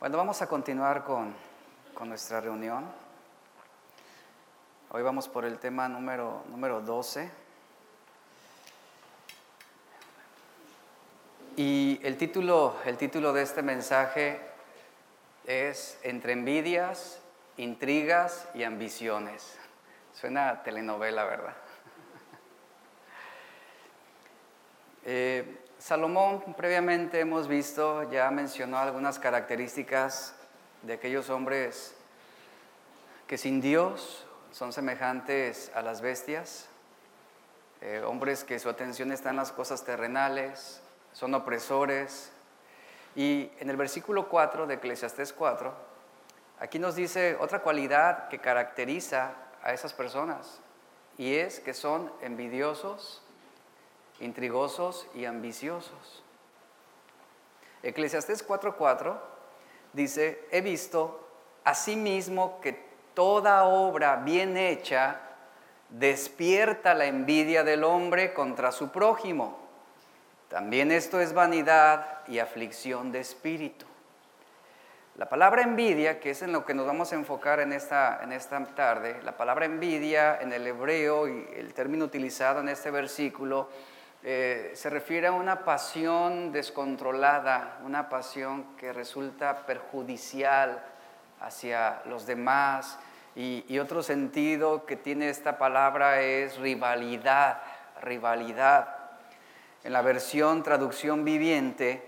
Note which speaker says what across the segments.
Speaker 1: Bueno, vamos a continuar con, nuestra reunión. Hoy vamos por el tema número, número 12. Y el título, el título de este mensaje es Entre envidias, intrigas y ambiciones. Suena telenovela, ¿verdad? Eh, Salomón previamente hemos visto, ya mencionó algunas características de aquellos hombres que sin Dios son semejantes a las bestias, eh, hombres que su atención está en las cosas terrenales, son opresores. Y en el versículo 4 de Eclesiastés 4, aquí nos dice otra cualidad que caracteriza a esas personas, y es que son envidiosos, intrigosos y ambiciosos. Eclesiastés 4:4 dice, he visto asimismo que toda obra bien hecha despierta la envidia del hombre contra su prójimo. También esto es vanidad y aflicción de espíritu. La palabra envidia, que es en lo que nos vamos a enfocar en esta, en esta tarde, la palabra envidia en el hebreo y el término utilizado en este versículo eh, se refiere a una pasión descontrolada, una pasión que resulta perjudicial hacia los demás. Y, otro sentido que tiene esta palabra es rivalidad, rivalidad. En la versión traducción viviente,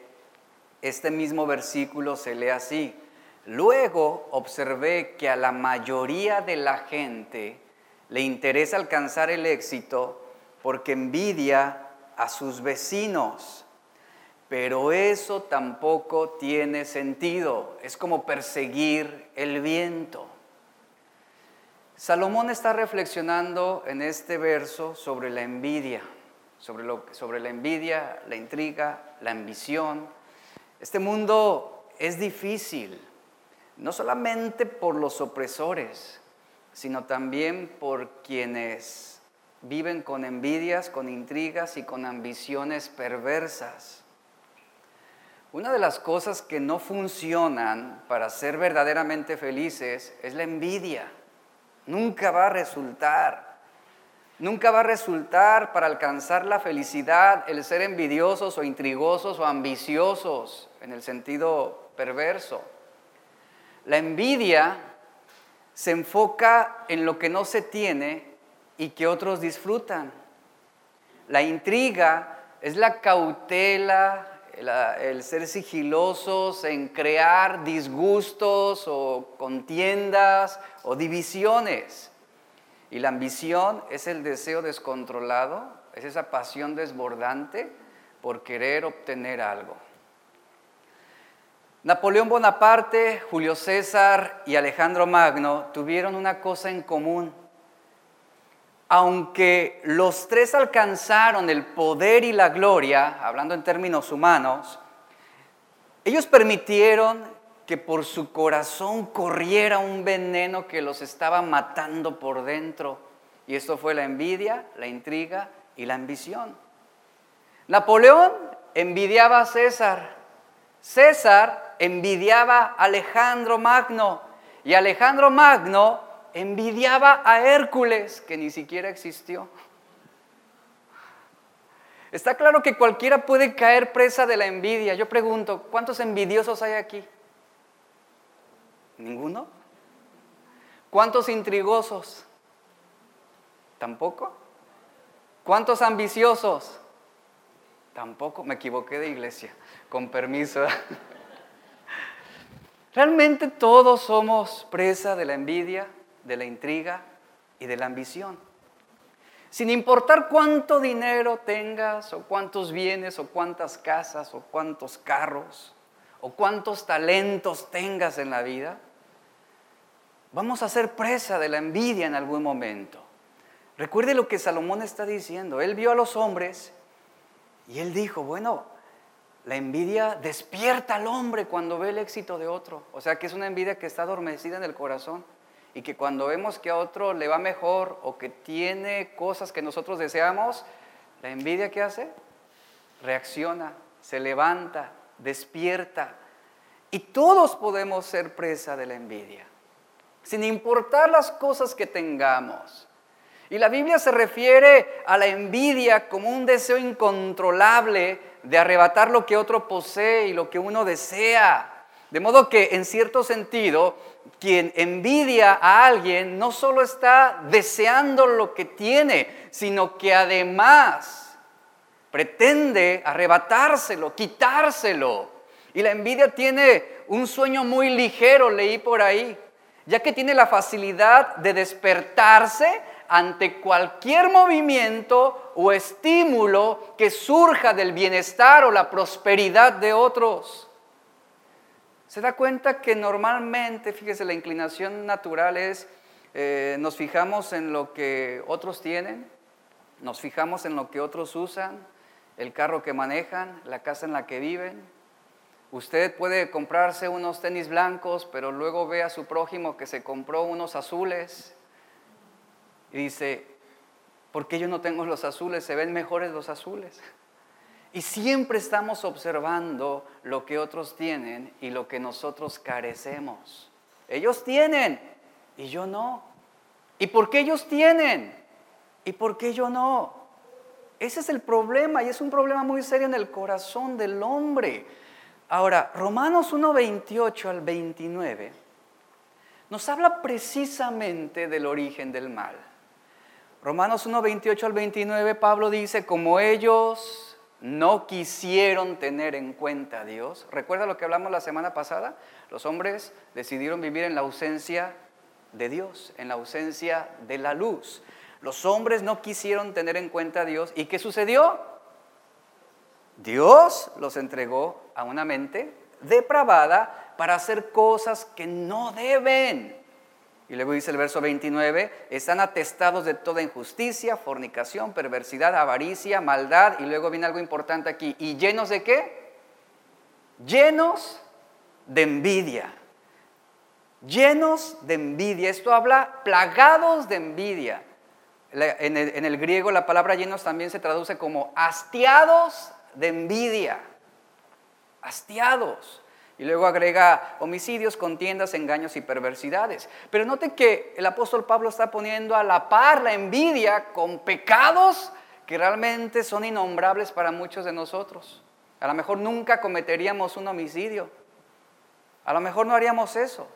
Speaker 1: este mismo versículo se lee así. Luego observé que a la mayoría de la gente le interesa alcanzar el éxito porque envidia a sus vecinos. Pero eso tampoco tiene sentido. Es como perseguir el viento. Salomón está reflexionando en este verso sobre la envidia, sobre, la envidia, la intriga, la ambición. Este mundo es difícil, no solamente por los opresores, sino también por quienes viven con envidias, con intrigas y con ambiciones perversas. Una de las cosas que no funcionan para ser verdaderamente felices es la envidia. Nunca va a resultar. Nunca va a resultar para alcanzar la felicidad el ser envidiosos o intrigosos o ambiciosos en el sentido perverso. La envidia se enfoca en lo que no se tiene y que otros disfrutan. La intriga es la cautela, el, ser sigilosos en crear disgustos o contiendas o divisiones. Y la ambición es el deseo descontrolado, es esa pasión desbordante por querer obtener algo. Napoleón Bonaparte, Julio César y Alejandro Magno tuvieron una cosa en común aunque los tres alcanzaron el poder y la gloria, hablando en términos humanos, ellos permitieron que por su corazón corriera un veneno que los estaba matando por dentro. Y esto fue la envidia, la intriga y la ambición. Napoleón envidiaba a César. César envidiaba a Alejandro Magno. Y Alejandro Magno envidiaba a Hércules, que ni siquiera existió. Está claro que cualquiera puede caer presa de la envidia. Yo pregunto, ¿cuántos envidiosos hay aquí? ¿Ninguno? ¿Cuántos intrigosos? ¿Tampoco? ¿Cuántos ambiciosos? Tampoco. Me equivoqué de iglesia. Con permiso. Realmente todos somos presa de la envidia, de la intriga y de la ambición. Sin importar cuánto dinero tengas, o cuántos bienes, o cuántas casas, o cuántos carros, o cuántos talentos tengas en la vida, vamos a ser presa de la envidia en algún momento. Recuerde lo que Salomón está diciendo. Él vio a los hombres y él dijo, bueno, la envidia despierta al hombre cuando ve el éxito de otro. O sea que es una envidia que está adormecida en el corazón y que cuando vemos que a otro le va mejor o que tiene cosas que nosotros deseamos, la envidia ¿qué hace? Reacciona, se levanta, despierta Y todos podemos ser presa de la envidia, sin importar las cosas que tengamos. Y la Biblia se refiere a la envidia como un deseo incontrolable de arrebatar lo que otro posee y lo que uno desea. De modo que, en cierto sentido, quien envidia a alguien no solo está deseando lo que tiene, sino que además pretende arrebatárselo, quitárselo. Y la envidia tiene un sueño muy ligero, leí por ahí, ya que tiene la facilidad de despertarse ante cualquier movimiento o estímulo que surja del bienestar o la prosperidad de otros. Se da cuenta que normalmente, fíjese, la inclinación natural es, eh, nos fijamos en lo que otros tienen, nos fijamos en lo que otros usan, el carro que manejan, la casa en la que viven. Usted puede comprarse unos tenis blancos, pero luego ve a su prójimo que se compró unos azules y dice, ¿por qué yo no tengo los azules? Se ven mejores los azules. Y siempre estamos observando lo que otros tienen y lo que nosotros carecemos. Ellos tienen y yo no. ¿Y por qué ellos tienen? ¿Y por qué yo no? Ese es el problema y es un problema muy serio en el corazón del hombre. Ahora, Romanos 1, 28 al 29 nos habla precisamente del origen del mal. Romanos 1, 28 al 29, Pablo dice, como ellos no quisieron tener en cuenta a Dios. ¿Recuerda lo que hablamos la semana pasada? Los hombres decidieron vivir en la ausencia de Dios, en la ausencia de la luz. Los hombres no quisieron tener en cuenta a Dios. ¿Y qué sucedió? Dios los entregó a una mente depravada para hacer cosas que no deben. Y luego dice el verso 29, están atestados de toda injusticia, fornicación, perversidad, avaricia, maldad. Y luego viene algo importante aquí. ¿Y llenos de qué? Llenos de envidia. Llenos de envidia. Esto habla plagados de envidia. En el, en el griego la palabra llenos también se traduce como hastiados de envidia. Hastiados. Y luego agrega homicidios, contiendas, engaños y perversidades. Pero note que el apóstol Pablo está poniendo a la par la envidia con pecados que realmente son innombrables para muchos de nosotros. A lo mejor nunca cometeríamos un homicidio. A lo mejor no haríamos eso.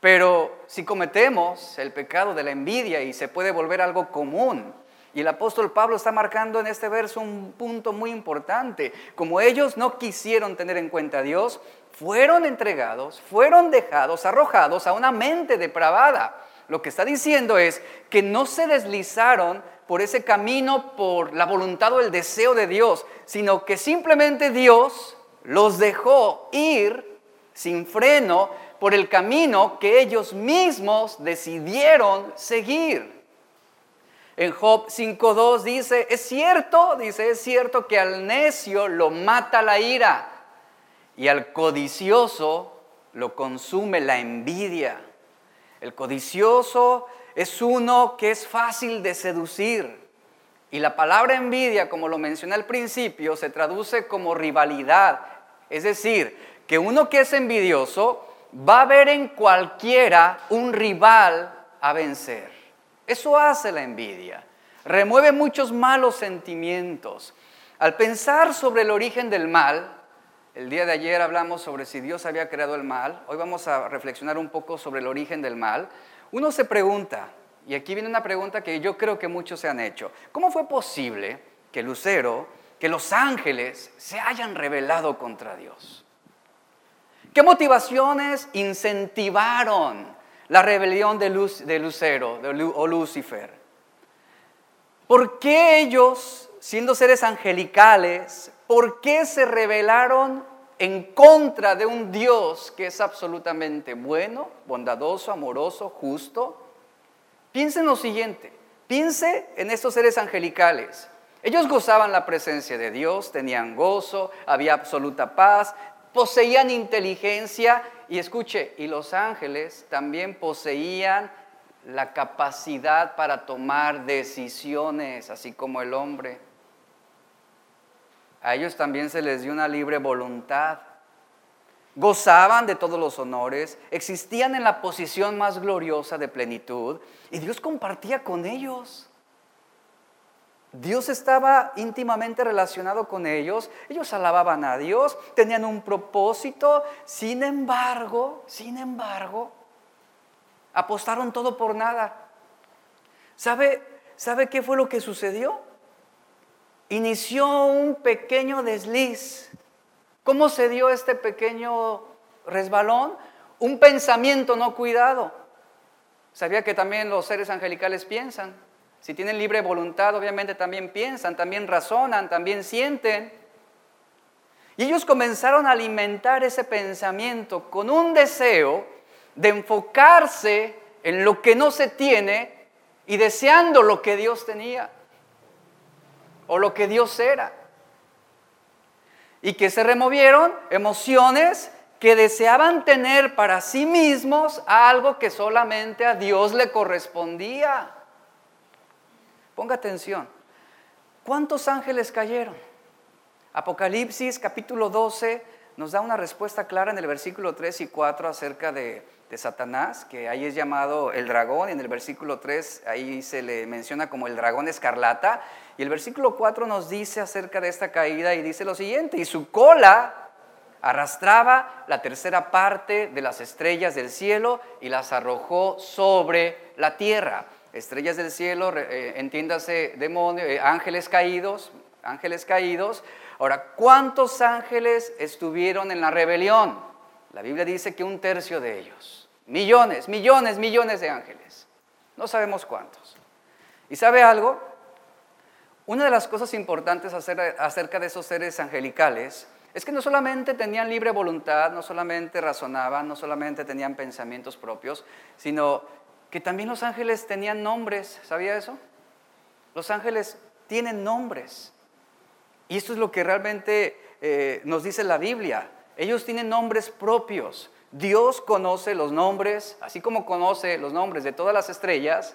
Speaker 1: Pero si cometemos el pecado de la envidia y se puede volver algo común, y el apóstol Pablo está marcando en este verso un punto muy importante. Como ellos no quisieron tener en cuenta a Dios, fueron entregados, fueron dejados, arrojados a una mente depravada. Lo que está diciendo es que no se deslizaron por ese camino, por la voluntad o el deseo de Dios, sino que simplemente Dios los dejó ir sin freno por el camino que ellos mismos decidieron seguir. En Job 5.2 dice, es cierto, dice, es cierto que al necio lo mata la ira y al codicioso lo consume la envidia. El codicioso es uno que es fácil de seducir. Y la palabra envidia, como lo mencioné al principio, se traduce como rivalidad. Es decir, que uno que es envidioso va a ver en cualquiera un rival a vencer. Eso hace la envidia. Remueve muchos malos sentimientos. Al pensar sobre el origen del mal, el día de ayer hablamos sobre si Dios había creado el mal, hoy vamos a reflexionar un poco sobre el origen del mal. Uno se pregunta, y aquí viene una pregunta que yo creo que muchos se han hecho, ¿cómo fue posible que Lucero, que los ángeles se hayan rebelado contra Dios? ¿Qué motivaciones incentivaron la rebelión de, Lucero o Lucifer. ¿Por qué ellos, siendo seres angelicales, por qué se rebelaron en contra de un Dios que es absolutamente bueno, bondadoso, amoroso, justo? Piense en lo siguiente, piense en estos seres angelicales. Ellos gozaban la presencia de Dios, tenían gozo, había absoluta paz, poseían inteligencia y escuche, y los ángeles también poseían la capacidad para tomar decisiones, así como el hombre. A ellos también se les dio una libre voluntad. gozaban de todos los honores, existían en la posición más gloriosa de plenitud y Dios compartía con ellos. Dios estaba íntimamente relacionado con ellos, ellos alababan a Dios, tenían un propósito, sin embargo, sin embargo, apostaron todo por nada. ¿Sabe, ¿Sabe qué fue lo que sucedió? Inició un pequeño desliz. ¿Cómo se dio este pequeño resbalón? Un pensamiento no cuidado. ¿Sabía que también los seres angelicales piensan? Si tienen libre voluntad, obviamente también piensan, también razonan, también sienten. Y ellos comenzaron a alimentar ese pensamiento con un deseo de enfocarse en lo que no se tiene y deseando lo que Dios tenía o lo que Dios era. Y que se removieron emociones que deseaban tener para sí mismos algo que solamente a Dios le correspondía. Ponga atención. ¿Cuántos ángeles cayeron? Apocalipsis capítulo 12 nos da una respuesta clara en el versículo 3 y 4 acerca de, Satanás, que ahí es llamado el dragón, y en el versículo 3 ahí se le menciona como el dragón escarlata, y el versículo 4 nos dice acerca de esta caída y dice lo siguiente, y su cola arrastraba la tercera parte de las estrellas del cielo y las arrojó sobre la tierra estrellas del cielo, eh, entiéndase demonios, eh, ángeles caídos, ángeles caídos. Ahora, ¿cuántos ángeles estuvieron en la rebelión? La Biblia dice que un tercio de ellos. Millones, millones, millones de ángeles. No sabemos cuántos. ¿Y sabe algo? Una de las cosas importantes acerca de esos seres angelicales es que no solamente tenían libre voluntad, no solamente razonaban, no solamente tenían pensamientos propios, sino que también los ángeles tenían nombres, ¿sabía eso? Los ángeles tienen nombres. Y esto es lo que realmente eh, nos dice la Biblia. Ellos tienen nombres propios. Dios conoce los nombres, así como conoce los nombres de todas las estrellas,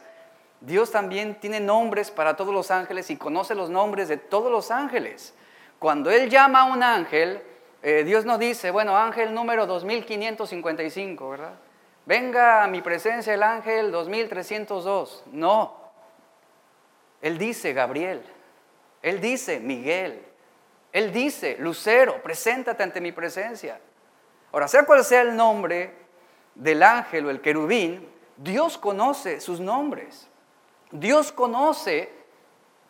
Speaker 1: Dios también tiene nombres para todos los ángeles y conoce los nombres de todos los ángeles. Cuando Él llama a un ángel, eh, Dios no dice, bueno, ángel número 2555, ¿verdad? Venga a mi presencia el ángel 2302. No. Él dice Gabriel. Él dice Miguel. Él dice Lucero, preséntate ante mi presencia. Ahora, sea cual sea el nombre del ángel o el querubín, Dios conoce sus nombres. Dios conoce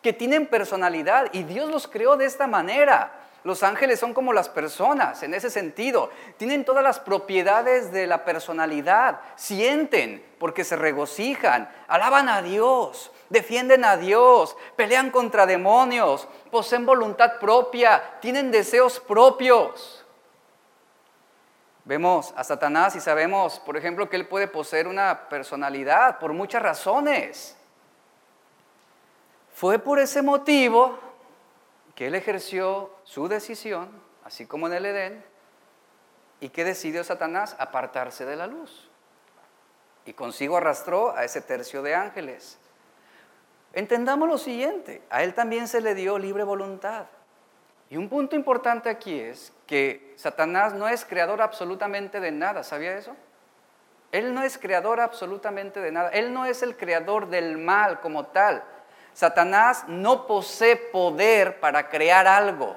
Speaker 1: que tienen personalidad y Dios los creó de esta manera. Los ángeles son como las personas en ese sentido. Tienen todas las propiedades de la personalidad. Sienten porque se regocijan, alaban a Dios, defienden a Dios, pelean contra demonios, poseen voluntad propia, tienen deseos propios. Vemos a Satanás y sabemos, por ejemplo, que él puede poseer una personalidad por muchas razones. Fue por ese motivo que él ejerció su decisión, así como en el Edén, y que decidió Satanás apartarse de la luz. Y consigo arrastró a ese tercio de ángeles. Entendamos lo siguiente, a él también se le dio libre voluntad. Y un punto importante aquí es que Satanás no es creador absolutamente de nada, ¿sabía eso? Él no es creador absolutamente de nada, él no es el creador del mal como tal. Satanás no posee poder para crear algo.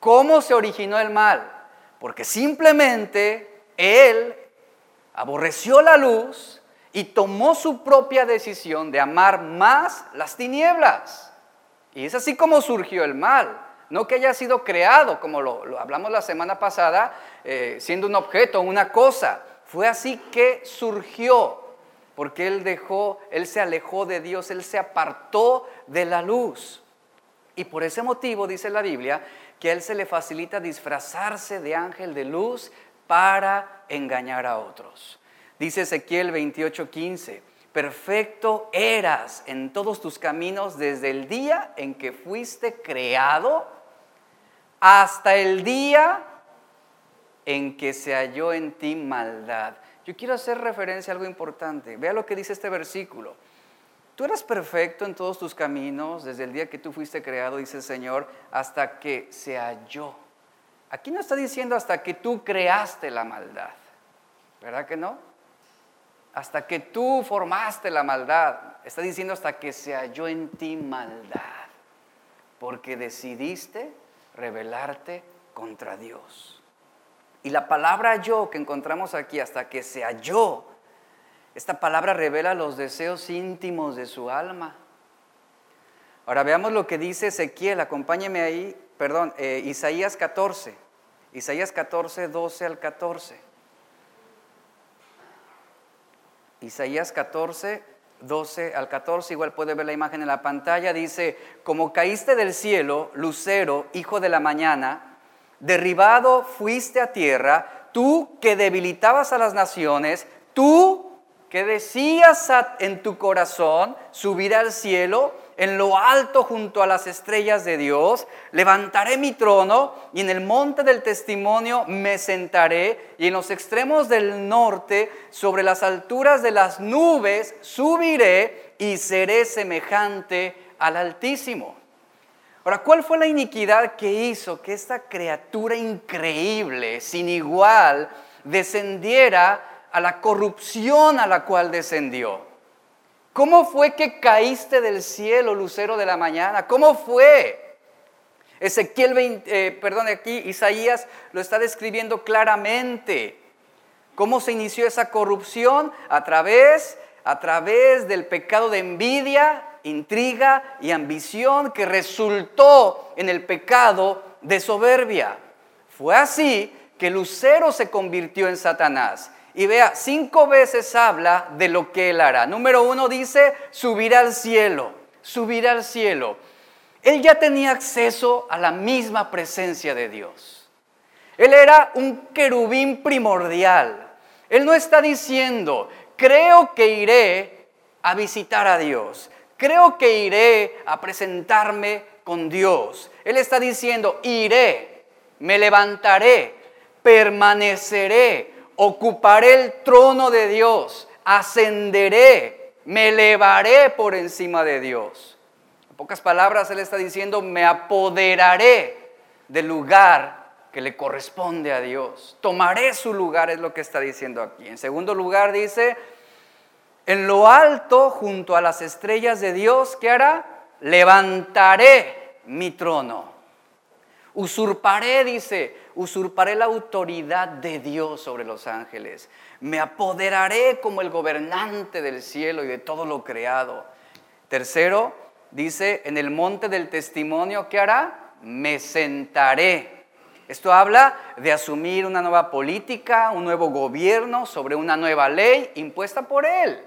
Speaker 1: ¿Cómo se originó el mal? Porque simplemente él aborreció la luz y tomó su propia decisión de amar más las tinieblas. Y es así como surgió el mal. No que haya sido creado, como lo, hablamos la semana pasada, eh, siendo un objeto, una cosa. Fue así que surgió porque él dejó, él se alejó de Dios, él se apartó de la luz. Y por ese motivo dice la Biblia que a él se le facilita disfrazarse de ángel de luz para engañar a otros. Dice Ezequiel 28:15, perfecto eras en todos tus caminos desde el día en que fuiste creado hasta el día en que se halló en ti maldad. Yo quiero hacer referencia a algo importante. Vea lo que dice este versículo. Tú eras perfecto en todos tus caminos desde el día que tú fuiste creado, dice el Señor, hasta que se halló Aquí no está diciendo hasta que tú creaste la maldad, ¿verdad que no? Hasta que tú formaste la maldad, está diciendo hasta que se halló en ti maldad, porque decidiste rebelarte contra Dios. Y la palabra yo que encontramos aquí, hasta que se halló, esta palabra revela los deseos íntimos de su alma. Ahora veamos lo que dice Ezequiel, acompáñeme ahí, perdón, eh, Isaías 14, Isaías 14, 12 al 14. Isaías 14, 12 al 14, igual puede ver la imagen en la pantalla, dice, como caíste del cielo, lucero, hijo de la mañana, derribado fuiste a tierra, tú que debilitabas a las naciones, tú que decías en tu corazón, subir al cielo, en lo alto junto a las estrellas de Dios, levantaré mi trono y en el monte del testimonio me sentaré y en los extremos del norte, sobre las alturas de las nubes, subiré y seré semejante al Altísimo. Ahora, ¿cuál fue la iniquidad que hizo que esta criatura increíble, sin igual, descendiera a la corrupción a la cual descendió? ¿Cómo fue que caíste del cielo, lucero de la mañana? ¿Cómo fue? Ezequiel 20, eh, perdón, aquí Isaías lo está describiendo claramente. ¿Cómo se inició esa corrupción? A través, a través del pecado de envidia, intriga y ambición que resultó en el pecado de soberbia. Fue así que Lucero se convirtió en Satanás. Y vea, cinco veces habla de lo que él hará. Número uno dice, subir al cielo, subir al cielo. Él ya tenía acceso a la misma presencia de Dios. Él era un querubín primordial. Él no está diciendo, creo que iré a visitar a Dios. Creo que iré a presentarme con Dios. Él está diciendo, iré, me levantaré, permaneceré, ocuparé el trono de Dios, ascenderé, me elevaré por encima de Dios. En pocas palabras, Él está diciendo, me apoderaré del lugar que le corresponde a Dios. Tomaré su lugar, es lo que está diciendo aquí. En segundo lugar, dice, en lo alto, junto a las estrellas de Dios, ¿qué hará? Levantaré mi trono. Usurparé, dice, usurparé la autoridad de Dios sobre los ángeles. Me apoderaré como el gobernante del cielo y de todo lo creado. Tercero, dice, en el monte del testimonio, ¿qué hará? Me sentaré. Esto habla de asumir una nueva política, un nuevo gobierno sobre una nueva ley impuesta por él.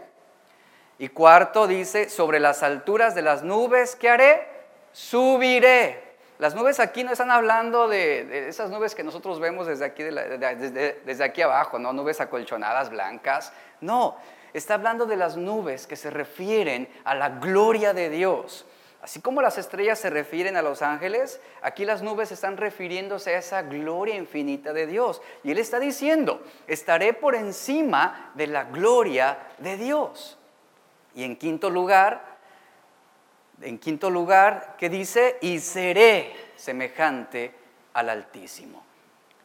Speaker 1: Y cuarto dice, sobre las alturas de las nubes, ¿qué haré? Subiré. Las nubes aquí no están hablando de, esas nubes que nosotros vemos desde aquí, desde, aquí abajo, ¿no? Nubes acolchonadas blancas. No, está hablando de las nubes que se refieren a la gloria de Dios. Así como las estrellas se refieren a los ángeles, aquí las nubes están refiriéndose a esa gloria infinita de Dios. Y Él está diciendo, estaré por encima de la gloria de Dios. Y en quinto lugar, en quinto lugar, que dice, y seré semejante al Altísimo.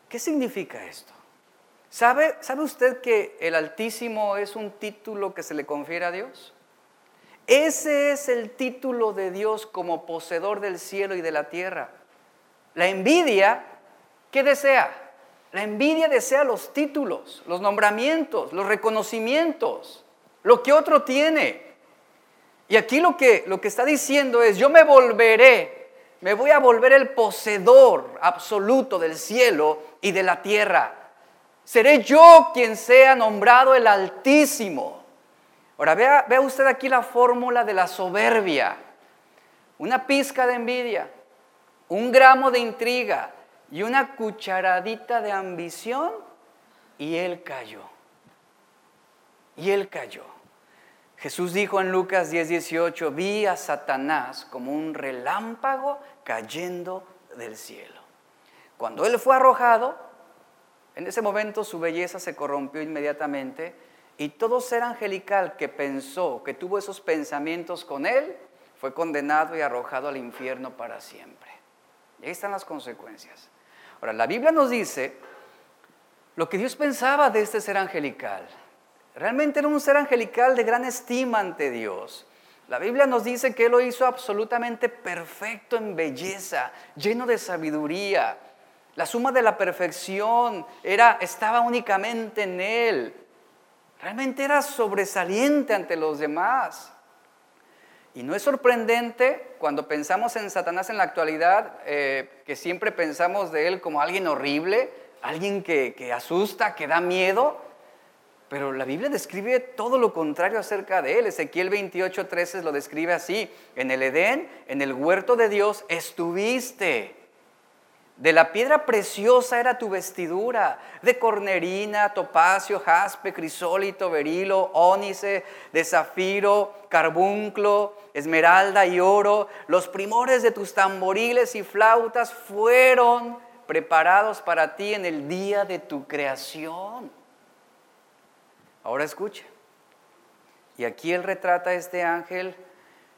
Speaker 1: ¿Qué significa esto? ¿Sabe, ¿Sabe usted que el Altísimo es un título que se le confiere a Dios? Ese es el título de Dios como poseedor del cielo y de la tierra. La envidia, ¿qué desea? La envidia desea los títulos, los nombramientos, los reconocimientos, lo que otro tiene. Y aquí lo que, lo que está diciendo es, yo me volveré, me voy a volver el poseedor absoluto del cielo y de la tierra. Seré yo quien sea nombrado el Altísimo. Ahora vea, vea usted aquí la fórmula de la soberbia. Una pizca de envidia, un gramo de intriga y una cucharadita de ambición y él cayó. Y él cayó. Jesús dijo en Lucas 10:18, vi a Satanás como un relámpago cayendo del cielo. Cuando él fue arrojado, en ese momento su belleza se corrompió inmediatamente y todo ser angelical que pensó, que tuvo esos pensamientos con él, fue condenado y arrojado al infierno para siempre. Y ahí están las consecuencias. Ahora, la Biblia nos dice lo que Dios pensaba de este ser angelical. Realmente era un ser angelical de gran estima ante Dios. La Biblia nos dice que Él lo hizo absolutamente perfecto en belleza, lleno de sabiduría. La suma de la perfección era, estaba únicamente en Él. Realmente era sobresaliente ante los demás. Y no es sorprendente cuando pensamos en Satanás en la actualidad, eh, que siempre pensamos de Él como alguien horrible, alguien que, que asusta, que da miedo. Pero la Biblia describe todo lo contrario acerca de él. Ezequiel 28, 13 lo describe así. En el Edén, en el huerto de Dios, estuviste. De la piedra preciosa era tu vestidura, de cornerina, topacio, jaspe, crisólito, berilo, ónice, de zafiro, carbunclo, esmeralda y oro. Los primores de tus tamboriles y flautas fueron preparados para ti en el día de tu creación. Ahora escuche. Y aquí él retrata a este ángel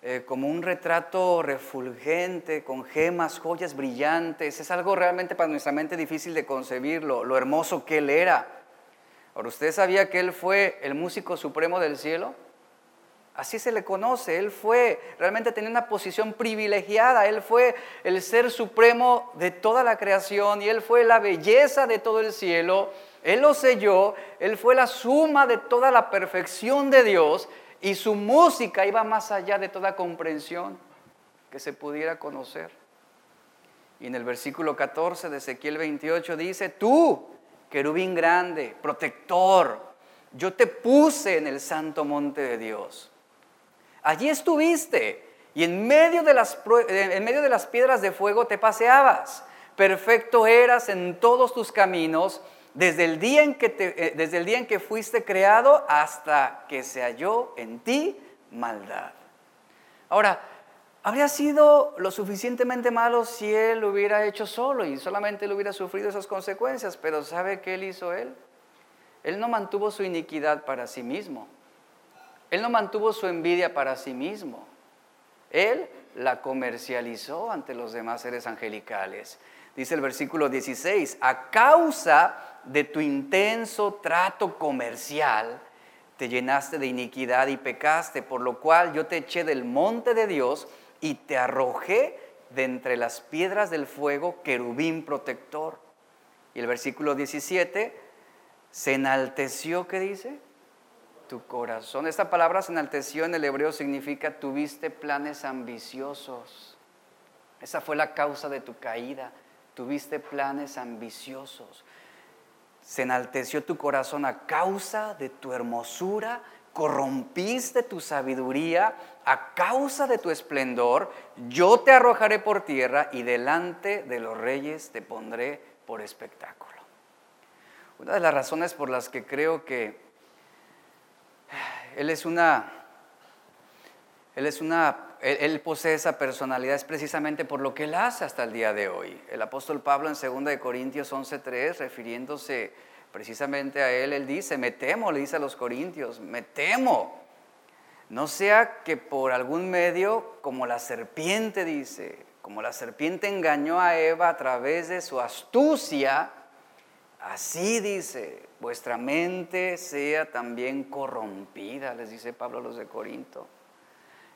Speaker 1: eh, como un retrato refulgente, con gemas, joyas brillantes. Es algo realmente para nuestra mente difícil de concebirlo, lo hermoso que él era. Ahora, ¿usted sabía que él fue el músico supremo del cielo? Así se le conoce. Él fue, realmente tenía una posición privilegiada. Él fue el ser supremo de toda la creación y él fue la belleza de todo el cielo él lo selló, Él fue la suma de toda la perfección de Dios y su música iba más allá de toda comprensión que se pudiera conocer. Y en el versículo 14 de Ezequiel 28 dice, tú, querubín grande, protector, yo te puse en el santo monte de Dios. Allí estuviste y en medio de las, en medio de las piedras de fuego te paseabas. Perfecto eras en todos tus caminos desde el, día en que eh, desde el día en que fuiste creado hasta que se halló en ti maldad. Ahora, habría sido lo suficientemente malo si él lo hubiera hecho solo y solamente él hubiera sufrido esas consecuencias, pero ¿sabe qué él hizo él? Él no mantuvo su iniquidad para sí mismo. Él no mantuvo su envidia para sí mismo. Él la comercializó ante los demás seres angelicales. Dice el versículo 16, a causa de tu intenso trato comercial, te llenaste de iniquidad y pecaste, por lo cual yo te eché del monte de Dios y te arrojé de entre las piedras del fuego, querubín protector. Y el versículo 17, se enalteció, ¿qué dice? Tu corazón. Esta palabra se enalteció en el hebreo significa tuviste planes ambiciosos. Esa fue la causa de tu caída tuviste planes ambiciosos. Se enalteció tu corazón a causa de tu hermosura, corrompiste tu sabiduría a causa de tu esplendor. Yo te arrojaré por tierra y delante de los reyes te pondré por espectáculo. Una de las razones por las que creo que Él es una, Él es una él, posee esa personalidad es precisamente por lo que él hace hasta el día de hoy. El apóstol Pablo en 2 Corintios 11.3, refiriéndose precisamente a él, él dice, me temo, le dice a los corintios, me temo. No sea que por algún medio, como la serpiente dice, como la serpiente engañó a Eva a través de su astucia, así dice, vuestra mente sea también corrompida, les dice Pablo a los de Corinto.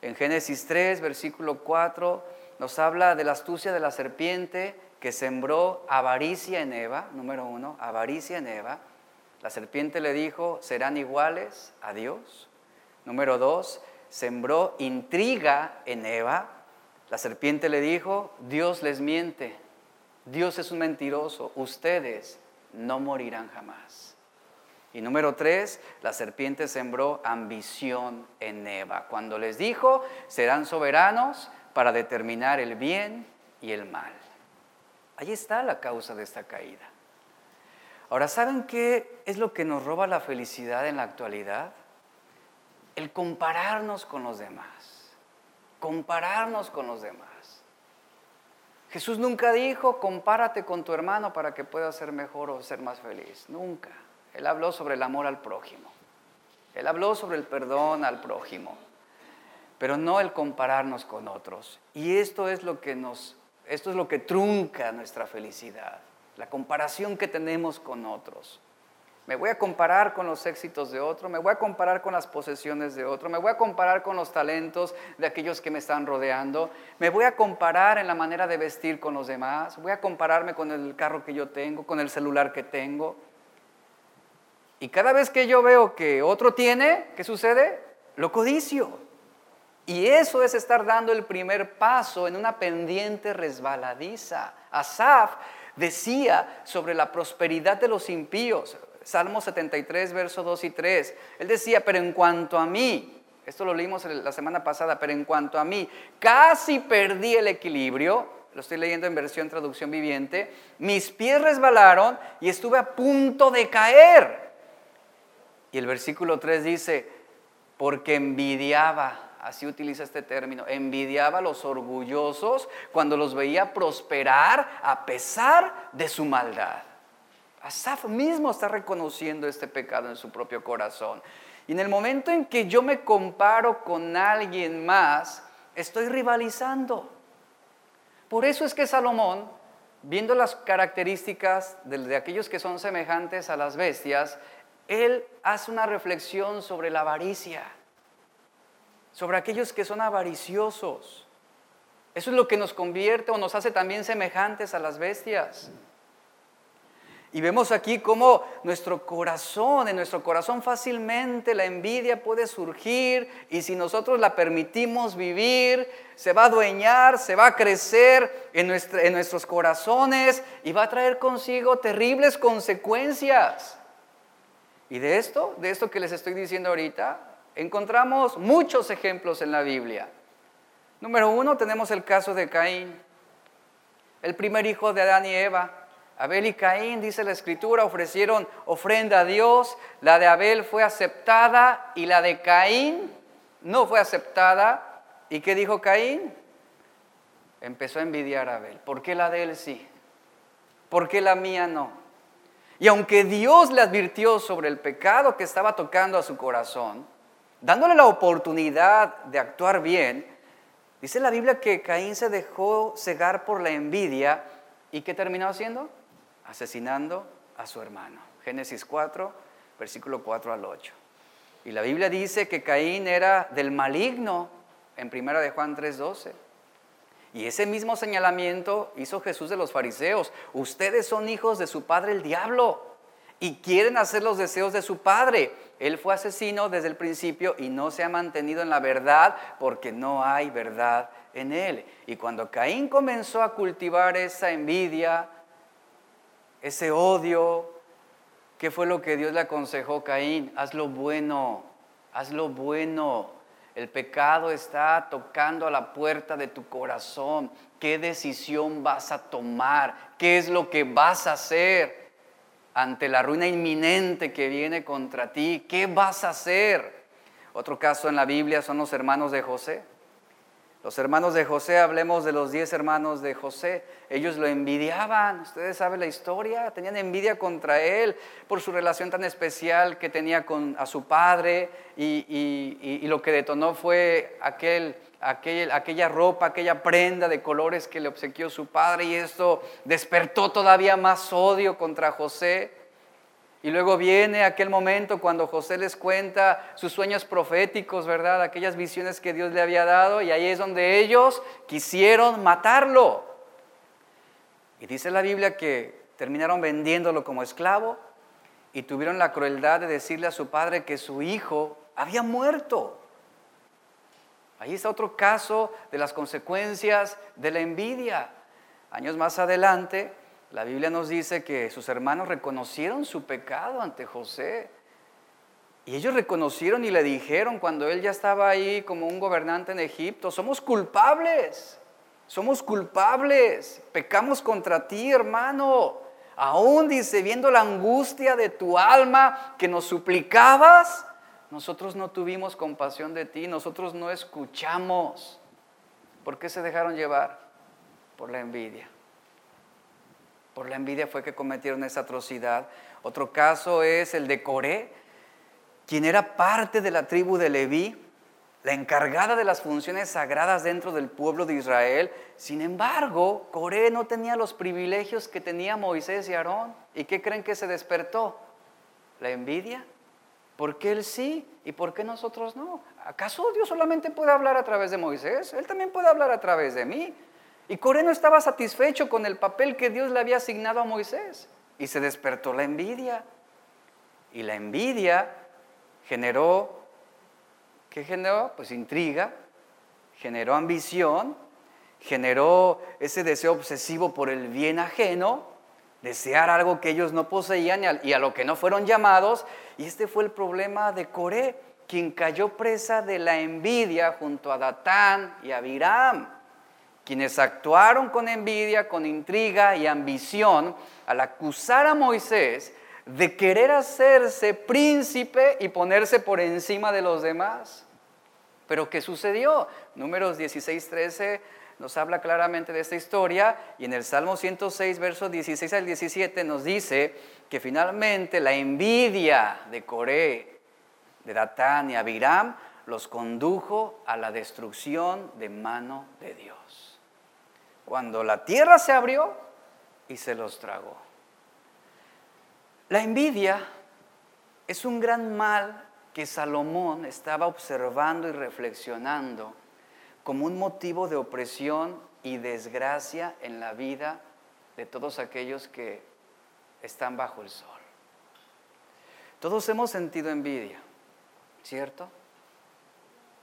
Speaker 1: En Génesis 3, versículo 4, nos habla de la astucia de la serpiente que sembró avaricia en Eva, número uno, avaricia en Eva. La serpiente le dijo, serán iguales a Dios. Número dos, sembró intriga en Eva. La serpiente le dijo, Dios les miente, Dios es un mentiroso, ustedes no morirán jamás. Y número tres, la serpiente sembró ambición en Eva, cuando les dijo, serán soberanos para determinar el bien y el mal. Ahí está la causa de esta caída. Ahora, ¿saben qué es lo que nos roba la felicidad en la actualidad? El compararnos con los demás. Compararnos con los demás. Jesús nunca dijo, compárate con tu hermano para que puedas ser mejor o ser más feliz. Nunca. Él habló sobre el amor al prójimo. Él habló sobre el perdón al prójimo, pero no el compararnos con otros. Y esto es lo que nos esto es lo que trunca nuestra felicidad. la comparación que tenemos con otros. Me voy a comparar con los éxitos de otro, me voy a comparar con las posesiones de otro, me voy a comparar con los talentos de aquellos que me están rodeando, me voy a comparar en la manera de vestir con los demás, voy a compararme con el carro que yo tengo, con el celular que tengo. Y cada vez que yo veo que otro tiene, ¿qué sucede? Lo codicio. Y eso es estar dando el primer paso en una pendiente resbaladiza. Asaf decía sobre la prosperidad de los impíos. Salmo 73, verso 2 y 3. Él decía, pero en cuanto a mí, esto lo leímos la semana pasada, pero en cuanto a mí, casi perdí el equilibrio, lo estoy leyendo en versión traducción viviente, mis pies resbalaron y estuve a punto de caer. Y el versículo 3 dice, porque envidiaba, así utiliza este término, envidiaba a los orgullosos cuando los veía prosperar a pesar de su maldad. Asaf mismo está reconociendo este pecado en su propio corazón. Y en el momento en que yo me comparo con alguien más, estoy rivalizando. Por eso es que Salomón, viendo las características de, aquellos que son semejantes a las bestias, él hace una reflexión sobre la avaricia, sobre aquellos que son avariciosos. Eso es lo que nos convierte o nos hace también semejantes a las bestias. Y vemos aquí cómo nuestro corazón, en nuestro corazón fácilmente la envidia puede surgir y si nosotros la permitimos vivir, se va a adueñar, se va a crecer en, en nuestros corazones y va a traer consigo terribles consecuencias. Y de esto, de esto que les estoy diciendo ahorita, encontramos muchos ejemplos en la Biblia. Número uno, tenemos el caso de Caín, el primer hijo de Adán y Eva. Abel y Caín, dice la escritura, ofrecieron ofrenda a Dios. La de Abel fue aceptada y la de Caín no fue aceptada. ¿Y qué dijo Caín? Empezó a envidiar a Abel. ¿Por qué la de él sí? ¿Por qué la mía no? Y aunque Dios le advirtió sobre el pecado que estaba tocando a su corazón, dándole la oportunidad de actuar bien, dice la Biblia que Caín se dejó cegar por la envidia y ¿qué terminó haciendo? asesinando a su hermano. Génesis 4, versículo 4 al 8. Y la Biblia dice que Caín era del maligno en primera de Juan 3:12. Y ese mismo señalamiento hizo Jesús de los fariseos. Ustedes son hijos de su padre el diablo y quieren hacer los deseos de su padre. Él fue asesino desde el principio y no se ha mantenido en la verdad porque no hay verdad en él. Y cuando Caín comenzó a cultivar esa envidia, ese odio. ¿Qué fue lo que Dios le aconsejó a Caín? Haz lo bueno, haz lo bueno. El pecado está tocando a la puerta de tu corazón. ¿Qué decisión vas a tomar? ¿Qué es lo que vas a hacer ante la ruina inminente que viene contra ti? ¿Qué vas a hacer? Otro caso en la Biblia son los hermanos de José. Los hermanos de José, hablemos de los diez hermanos de José, ellos lo envidiaban, ustedes saben la historia, tenían envidia contra él por su relación tan especial que tenía con a su padre. Y, lo que detonó fue aquel, aquel, aquella ropa, aquella prenda de colores que le obsequió su padre. Y esto despertó todavía más odio contra José. Y luego viene aquel momento cuando José les cuenta sus sueños proféticos, ¿verdad? Aquellas visiones que Dios le había dado y ahí es donde ellos quisieron matarlo. Y dice la Biblia que terminaron vendiéndolo como esclavo y tuvieron la crueldad de decirle a su padre que su hijo había muerto. Ahí está otro caso de las consecuencias de la envidia. Años más adelante, la Biblia nos dice que sus hermanos reconocieron su pecado ante José. Y ellos reconocieron y le dijeron cuando él ya estaba ahí como un gobernante en Egipto, somos culpables, somos culpables, pecamos contra ti, hermano. Aún dice, viendo la angustia de tu alma que nos suplicabas, nosotros no tuvimos compasión de ti, nosotros no escuchamos. ¿Por qué se dejaron llevar? Por la envidia. Por la envidia fue que cometieron esa atrocidad. Otro caso es el de Coré, quien era parte de la tribu de Leví. la encargada de las funciones sagradas dentro del pueblo de Israel. Sin embargo, Coré no tenía los privilegios que tenía Moisés y Aarón. ¿Y qué creen que se despertó? ¿La envidia? ¿Por qué él sí y por qué nosotros no? ¿Acaso Dios solamente puede hablar a través de Moisés? Él también puede hablar a través de mí. Y Coré no estaba satisfecho con el papel que Dios le había asignado a Moisés. Y se despertó la envidia. Y la envidia generó ¿Qué generó? Pues intriga, generó ambición, generó ese deseo obsesivo por el bien ajeno, desear algo que ellos no poseían y a, lo que no fueron llamados. Y este fue el problema de Coré, quien cayó presa de la envidia junto a Datán y a Abiram, quienes actuaron con envidia, con intriga y ambición al acusar a Moisés de querer hacerse príncipe y ponerse por encima de los demás. Pero ¿qué sucedió? Números 16, 13 nos habla claramente de esta historia y en el Salmo 106, versos 16 al 17 nos dice que finalmente la envidia de Coré, de Datán y Abiram los condujo a la destrucción de mano de Dios. Cuando la tierra se abrió y se los tragó. La envidia es un gran mal que Salomón estaba observando y reflexionando como un motivo de opresión y desgracia en la vida de todos aquellos que están bajo el sol. Todos hemos sentido envidia, ¿cierto?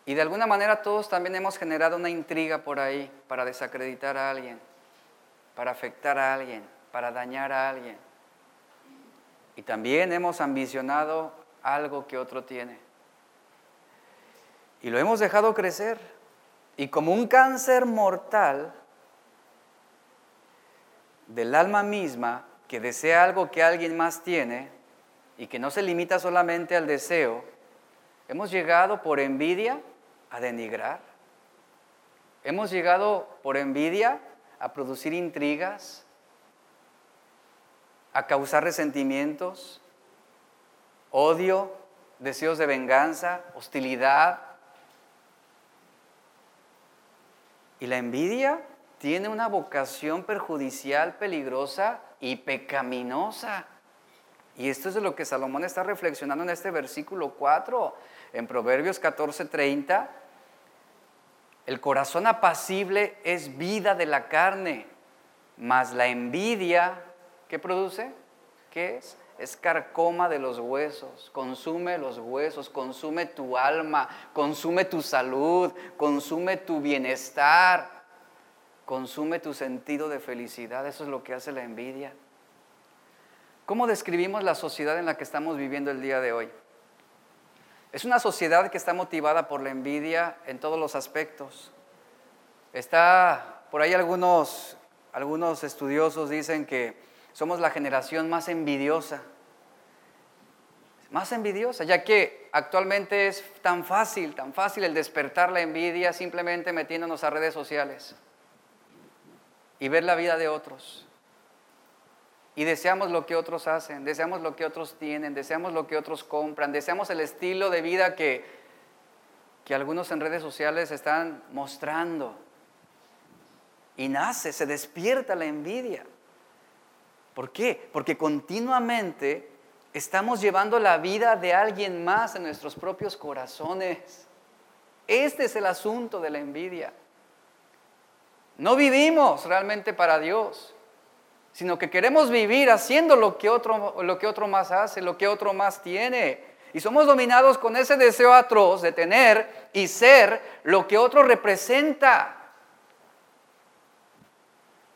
Speaker 1: Y de alguna manera todos también hemos generado una intriga por ahí para desacreditar a alguien, para afectar a alguien, para dañar a alguien. Y también hemos ambicionado algo que otro tiene. Y lo hemos dejado crecer. Y como un cáncer mortal del alma misma que desea algo que alguien más tiene y que no se limita solamente al deseo, hemos llegado por envidia a denigrar. Hemos llegado por envidia a producir intrigas, a causar resentimientos, odio, deseos de venganza, hostilidad. Y la envidia tiene una vocación perjudicial, peligrosa y pecaminosa. Y esto es de lo que Salomón está reflexionando en este versículo 4, en Proverbios 14:30. El corazón apacible es vida de la carne, mas la envidia ¿Qué produce? ¿Qué es? Es carcoma de los huesos, consume los huesos, consume tu alma, consume tu salud, consume tu bienestar, consume tu sentido de felicidad. Eso es lo que hace la envidia. ¿Cómo describimos la sociedad en la que estamos viviendo el día de hoy? Es una sociedad que está motivada por la envidia en todos los aspectos. Está, por ahí algunos, algunos estudiosos dicen que somos la generación más envidiosa. Más envidiosa, ya que actualmente es tan fácil, tan fácil el despertar la envidia simplemente metiéndonos a redes sociales y ver la vida de otros. Y deseamos lo que otros hacen, deseamos lo que otros tienen, deseamos lo que otros compran, deseamos el estilo de vida que, que algunos en redes sociales están mostrando. Y nace, se despierta la envidia. ¿Por qué? Porque continuamente estamos llevando la vida de alguien más en nuestros propios corazones. Este es el asunto de la envidia. No vivimos realmente para Dios, sino que queremos vivir haciendo lo que otro, lo que otro más hace, lo que otro más tiene. Y somos dominados con ese deseo atroz de tener y ser lo que otro representa.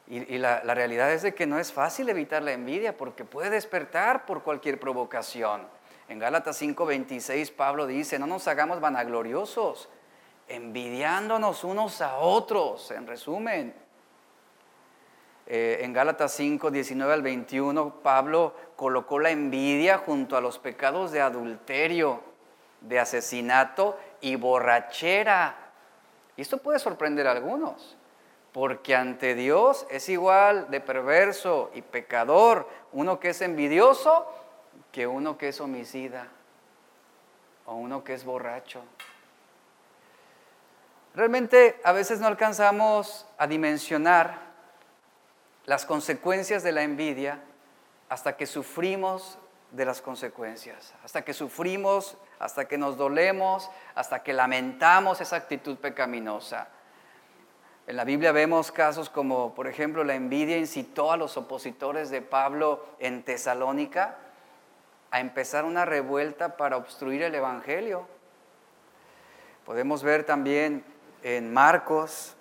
Speaker 1: Y, la, la, realidad es de que no es fácil evitar la envidia porque puede despertar por cualquier provocación. En Gálatas 5:26 Pablo dice, no nos hagamos vanagloriosos, envidiándonos unos a otros, en resumen. Eh, en Gálatas 5, 19 al 21, Pablo colocó la envidia junto a los pecados de adulterio, de asesinato y borrachera. Y esto puede sorprender a algunos porque ante Dios es igual de perverso y pecador uno que es envidioso que uno que es homicida o uno que es borracho. Realmente a veces no alcanzamos a dimensionar las consecuencias de la envidia hasta que sufrimos de las consecuencias, hasta que sufrimos, hasta que nos dolemos, hasta que lamentamos esa actitud pecaminosa. En la Biblia vemos casos como, por ejemplo, la envidia incitó a los opositores de Pablo en Tesalónica a empezar una revuelta para obstruir el Evangelio. Podemos ver también en Marcos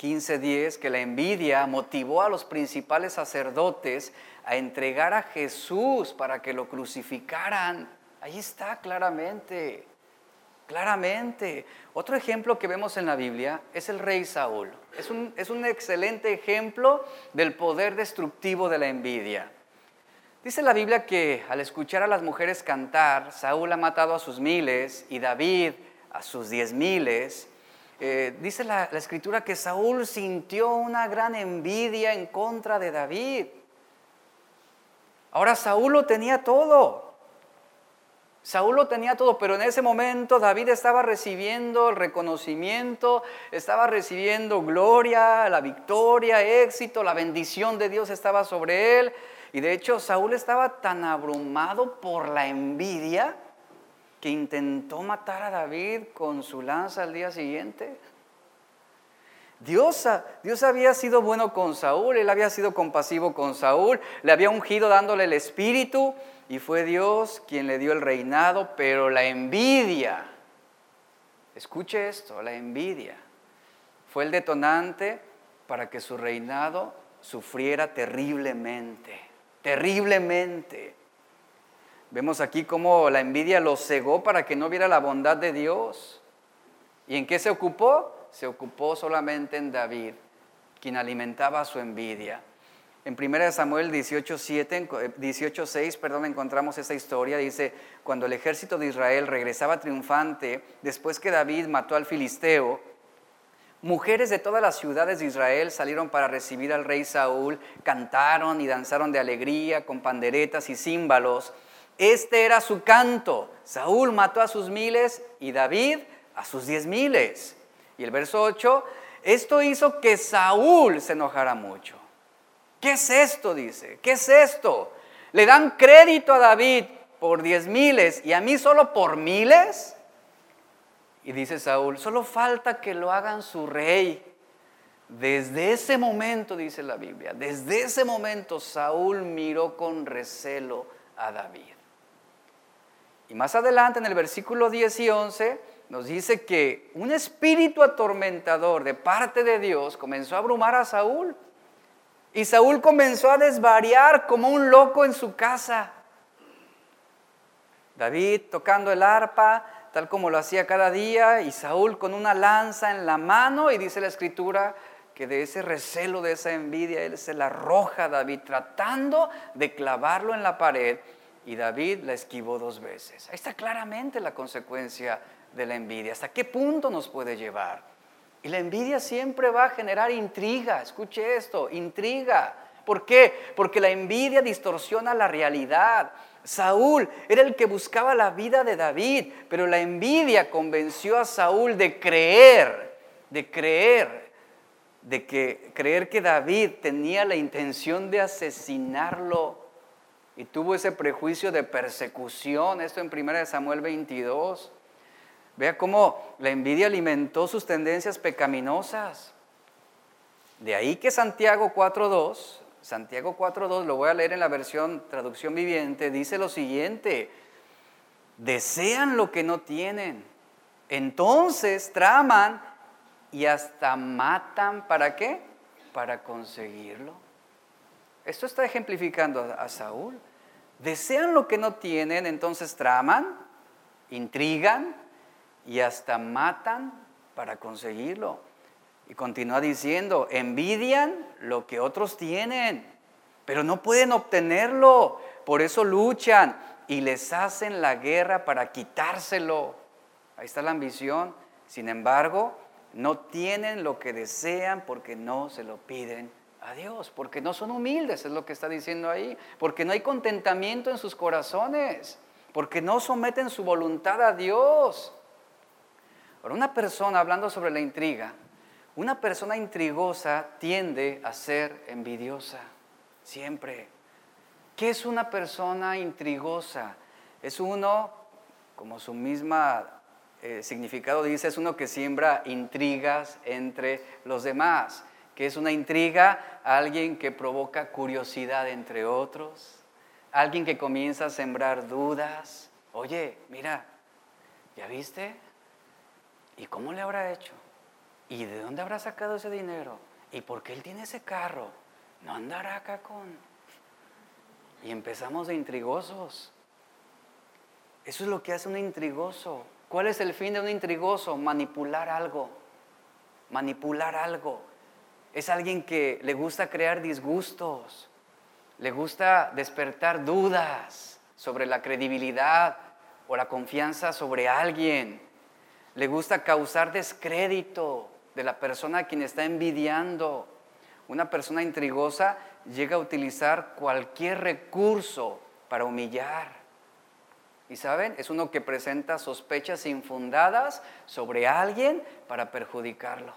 Speaker 1: 15:10 que la envidia motivó a los principales sacerdotes a entregar a Jesús para que lo crucificaran. Ahí está claramente, claramente. Otro ejemplo que vemos en la Biblia es el rey Saúl. Es un, es un excelente ejemplo del poder destructivo de la envidia. Dice la Biblia que al escuchar a las mujeres cantar, Saúl ha matado a sus miles y David a sus diez miles. Eh, dice la, escritura que Saúl sintió una gran envidia en contra de David. Ahora Saúl lo tenía todo. Saúl lo tenía todo, pero en ese momento David estaba recibiendo el reconocimiento, estaba recibiendo gloria, la victoria, éxito, la bendición de Dios estaba sobre él. Y de hecho Saúl estaba tan abrumado por la envidia que intentó matar a David con su lanza al día siguiente. Dios, Dios, había sido bueno con Saúl, él había sido compasivo con Saúl, le había ungido dándole el espíritu y fue Dios quien le dio el reinado, pero la envidia, escuche esto, la envidia fue el detonante para que su reinado sufriera terriblemente, terriblemente. Vemos aquí cómo la envidia lo cegó para que no viera la bondad de Dios. ¿Y en qué se ocupó? Se ocupó solamente en David, quien alimentaba su envidia. En 1 Samuel 18.7, 18.6, eh, perdón, encontramos esa historia. Dice, cuando el ejército de Israel regresaba triunfante, después que David mató al filisteo, mujeres de todas las ciudades de Israel salieron para recibir al rey Saúl, cantaron y danzaron de alegría con panderetas y címbalos. Este era su canto. Saúl mató a sus miles y David a sus diez miles. Y el verso 8, esto hizo que Saúl se enojara mucho. ¿Qué es esto? Dice. ¿Qué es esto? Le dan crédito a David por diez miles y a mí solo por miles. Y dice Saúl, solo falta que lo hagan su rey. Desde ese momento, dice la Biblia, desde ese momento Saúl miró con recelo a David. Y más adelante en el versículo 10 y 11 nos dice que un espíritu atormentador de parte de Dios comenzó a abrumar a Saúl. Y Saúl comenzó a desvariar como un loco en su casa. David tocando el arpa, tal como lo hacía cada día, y Saúl con una lanza en la mano, y dice la escritura que de ese recelo, de esa envidia, él se la arroja a David, tratando de clavarlo en la pared y David la esquivó dos veces. Ahí está claramente la consecuencia de la envidia. ¿Hasta qué punto nos puede llevar? Y la envidia siempre va a generar intriga. Escuche esto, intriga. ¿Por qué? Porque la envidia distorsiona la realidad. Saúl era el que buscaba la vida de David, pero la envidia convenció a Saúl de creer, de creer, de que creer que David tenía la intención de asesinarlo y tuvo ese prejuicio de persecución, esto en 1 Samuel 22. Vea cómo la envidia alimentó sus tendencias pecaminosas. De ahí que Santiago 4.2, Santiago 4.2, lo voy a leer en la versión traducción viviente, dice lo siguiente, desean lo que no tienen, entonces traman y hasta matan, ¿para qué? Para conseguirlo. Esto está ejemplificando a Saúl desean lo que no tienen, entonces traman, intrigan y hasta matan para conseguirlo. Y continúa diciendo, envidian lo que otros tienen, pero no pueden obtenerlo, por eso luchan y les hacen la guerra para quitárselo. Ahí está la ambición. Sin embargo, no tienen lo que desean porque no se lo piden a Dios, porque no son humildes, es lo que está diciendo ahí, porque no hay contentamiento en sus corazones, porque no someten su voluntad a Dios. Ahora, una persona, hablando sobre la intriga, una persona intrigosa tiende a ser envidiosa, siempre. ¿Qué es una persona intrigosa? Es uno, como su misma eh, significado dice, es uno que siembra intrigas entre los demás. ¿Qué es una intriga? Alguien que provoca curiosidad entre otros, alguien que comienza a sembrar dudas. Oye, mira, ¿ya viste? ¿Y cómo le habrá hecho? ¿Y de dónde habrá sacado ese dinero? ¿Y por qué él tiene ese carro? No andará acá con... Y empezamos de intrigosos. Eso es lo que hace un intrigoso. ¿Cuál es el fin de un intrigoso? Manipular algo. Manipular algo. Es alguien que le gusta crear disgustos. Le gusta despertar dudas sobre la credibilidad o la confianza sobre alguien. Le gusta causar descrédito de la persona a quien está envidiando. Una persona intrigosa llega a utilizar cualquier recurso para humillar. Y saben, es uno que presenta sospechas infundadas sobre alguien para perjudicarlo.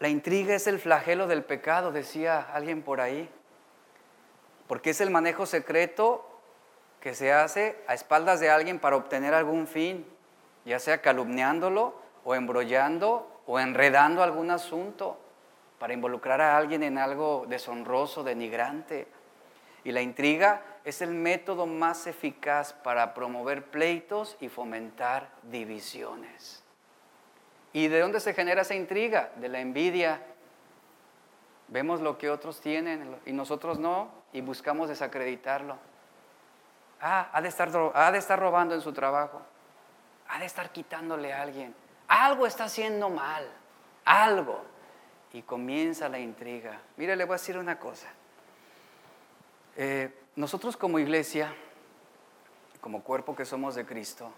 Speaker 1: La intriga es el flagelo del pecado, decía alguien por ahí, porque es el manejo secreto que se hace a espaldas de alguien para obtener algún fin, ya sea calumniándolo o embrollando o enredando algún asunto para involucrar a alguien en algo deshonroso, denigrante. Y la intriga es el método más eficaz para promover pleitos y fomentar divisiones. ¿Y de dónde se genera esa intriga? De la envidia. Vemos lo que otros tienen y nosotros no y buscamos desacreditarlo. Ah, ha de estar, ha de estar robando en su trabajo. Ha de estar quitándole a alguien. Algo está haciendo mal, algo. Y comienza la intriga. Mire, le voy a decir una cosa. Eh, nosotros como iglesia, como cuerpo que somos de Cristo,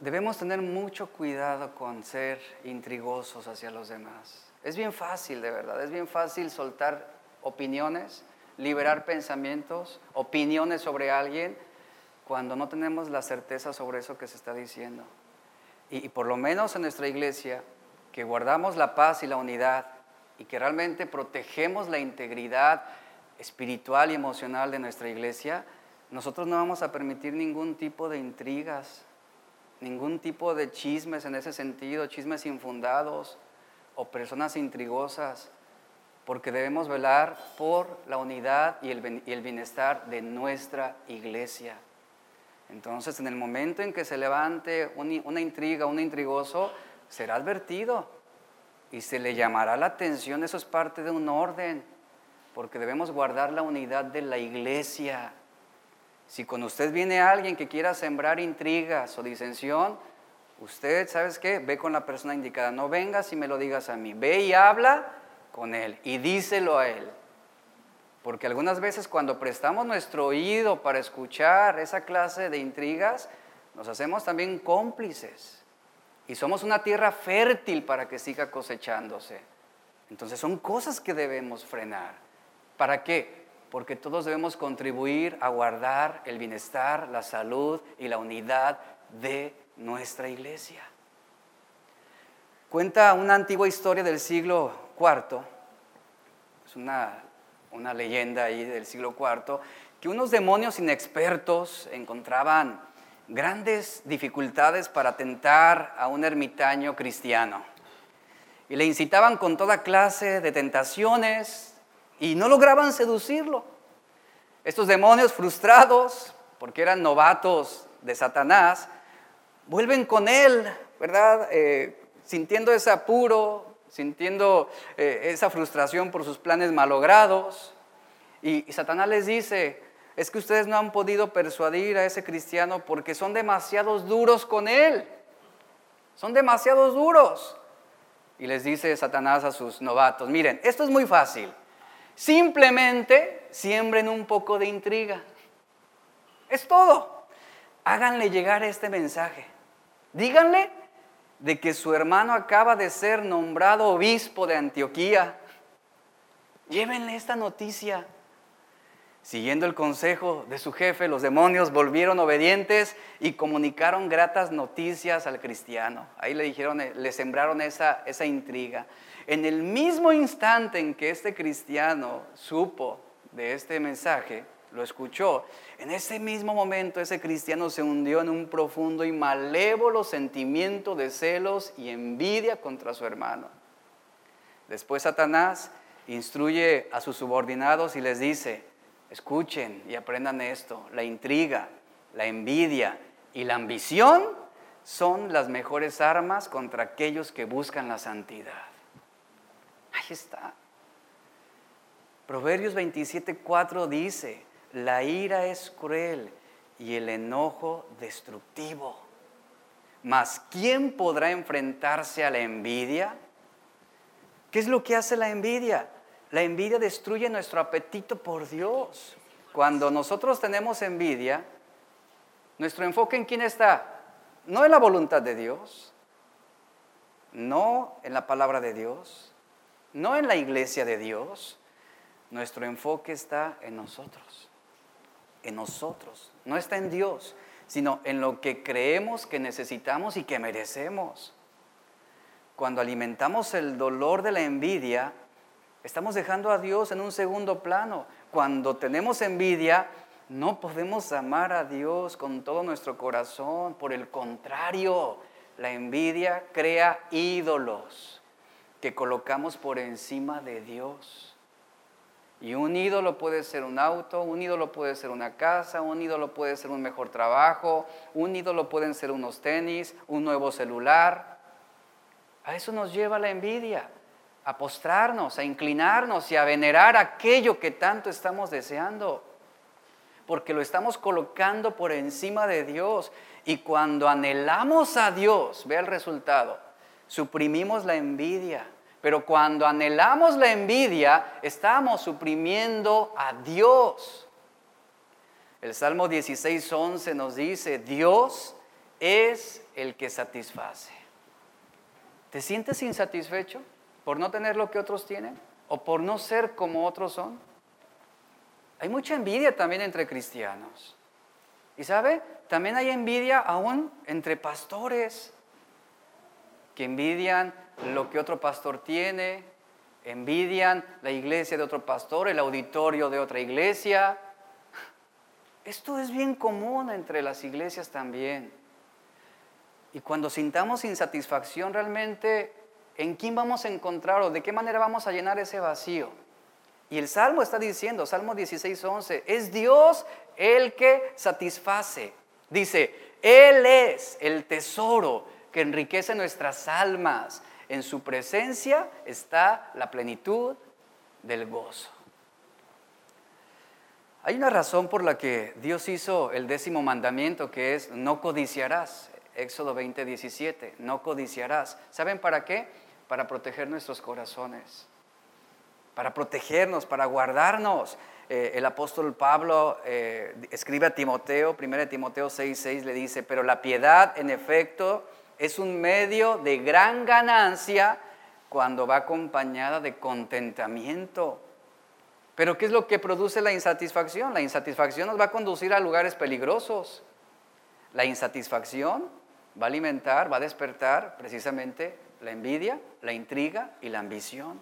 Speaker 1: debemos tener mucho cuidado con ser intrigosos hacia los demás. Es bien fácil, de verdad, es bien fácil soltar opiniones, liberar pensamientos, opiniones sobre alguien, cuando no tenemos la certeza sobre eso que se está diciendo y, por lo menos en nuestra iglesia, que guardamos la paz y la unidad y que realmente protegemos la integridad espiritual y emocional de nuestra iglesia, nosotros no vamos a permitir ningún tipo de intrigas, ningún tipo de chismes en ese sentido, chismes infundados o personas intrigosas, porque debemos velar por la unidad y el, bienestar de nuestra iglesia. Entonces, en el momento en que se levante una intriga, un intrigoso, será advertido y se le llamará la atención. Eso es parte de un orden, porque debemos guardar la unidad de la iglesia. Si con usted viene alguien que quiera sembrar intrigas o disensión, usted, ¿sabes qué? Ve con la persona indicada. No vengas y me lo digas a mí. Ve y habla con él y díselo a él. Porque algunas veces cuando prestamos nuestro oído para escuchar esa clase de intrigas, nos hacemos también cómplices. Y somos una tierra fértil para que siga cosechándose. Entonces son cosas que debemos frenar. ¿Para qué? Porque todos debemos contribuir a guardar el bienestar, la salud y la unidad de nuestra iglesia. Cuenta una antigua historia del siglo IV, es una una leyenda ahí del siglo IV, que unos demonios inexpertos encontraban grandes dificultades para tentar a un ermitaño cristiano. Y le incitaban con toda clase de tentaciones y no lograban seducirlo. Estos demonios frustrados, porque eran novatos de Satanás, vuelven con él, ¿verdad? Eh, sintiendo ese apuro, sintiendo eh, esa frustración por sus planes malogrados. Y, y Satanás les dice, es que ustedes no han podido persuadir a ese cristiano porque son demasiados duros con él. Son demasiados duros. Y les dice Satanás a sus novatos, miren, esto es muy fácil. Simplemente siembren un poco de intriga. Es todo. Háganle llegar este mensaje. Díganle de que su hermano acaba de ser nombrado obispo de Antioquía. Llévenle esta noticia. Siguiendo el consejo de su jefe, los demonios volvieron obedientes y comunicaron gratas noticias al cristiano. Ahí le dijeron, eh, le sembraron esa, esa intriga. En el mismo instante en que este cristiano supo de este mensaje, lo escuchó, en ese mismo momento ese cristiano se hundió en un profundo y malévolo sentimiento de celos y envidia contra su hermano. Después Satanás instruye a sus subordinados y les dice, escuchen y aprendan esto, la intriga, la envidia y la ambición son las mejores armas contra aquellos que buscan la santidad. Ahí está. Proverbios 27:4 dice, la ira es cruel y el enojo destructivo. Mas ¿quién podrá enfrentarse a la envidia? ¿Qué es lo que hace la envidia? La envidia destruye nuestro apetito por Dios. Cuando nosotros tenemos envidia, nuestro enfoque en quién está? No en la voluntad de Dios, no en la palabra de Dios, no en la iglesia de Dios. Nuestro enfoque está en nosotros, en nosotros. No está en Dios, sino en lo que creemos que necesitamos y que merecemos. Cuando alimentamos el dolor de la envidia, Estamos dejando a Dios en un segundo plano. Cuando tenemos envidia, no podemos amar a Dios con todo nuestro corazón. Por el contrario, la envidia crea ídolos que colocamos por encima de Dios. Y un ídolo puede ser un auto, un ídolo puede ser una casa, un ídolo puede ser un mejor trabajo, un ídolo pueden ser unos tenis, un nuevo celular. A eso nos lleva la envidia a postrarnos, a inclinarnos y a venerar aquello que tanto estamos deseando. Porque lo estamos colocando por encima de Dios. Y cuando anhelamos a Dios, vea el resultado, suprimimos la envidia. Pero cuando anhelamos la envidia, estamos suprimiendo a Dios. El Salmo 16.11 nos dice, Dios es el que satisface. ¿Te sientes insatisfecho? por no tener lo que otros tienen o por no ser como otros son. Hay mucha envidia también entre cristianos. Y sabe, también hay envidia aún entre pastores, que envidian lo que otro pastor tiene, envidian la iglesia de otro pastor, el auditorio de otra iglesia. Esto es bien común entre las iglesias también. Y cuando sintamos insatisfacción realmente ¿en quién vamos a encontrar o de qué manera vamos a llenar ese vacío? Y el Salmo está diciendo, Salmo 16, 11, es Dios el que satisface. Dice, Él es el tesoro que enriquece nuestras almas. En su presencia está la plenitud del gozo. Hay una razón por la que Dios hizo el décimo mandamiento que es no codiciarás. Éxodo 20, 17, no codiciarás. ¿Saben para qué? para proteger nuestros corazones, para protegernos, para guardarnos. Eh, el apóstol Pablo eh, escribe a Timoteo, 1 Timoteo 6, 6 le dice, pero la piedad en efecto es un medio de gran ganancia cuando va acompañada de contentamiento. Pero ¿qué es lo que produce la insatisfacción? La insatisfacción nos va a conducir a lugares peligrosos. La insatisfacción va a alimentar, va a despertar precisamente la envidia, la intriga y la ambición.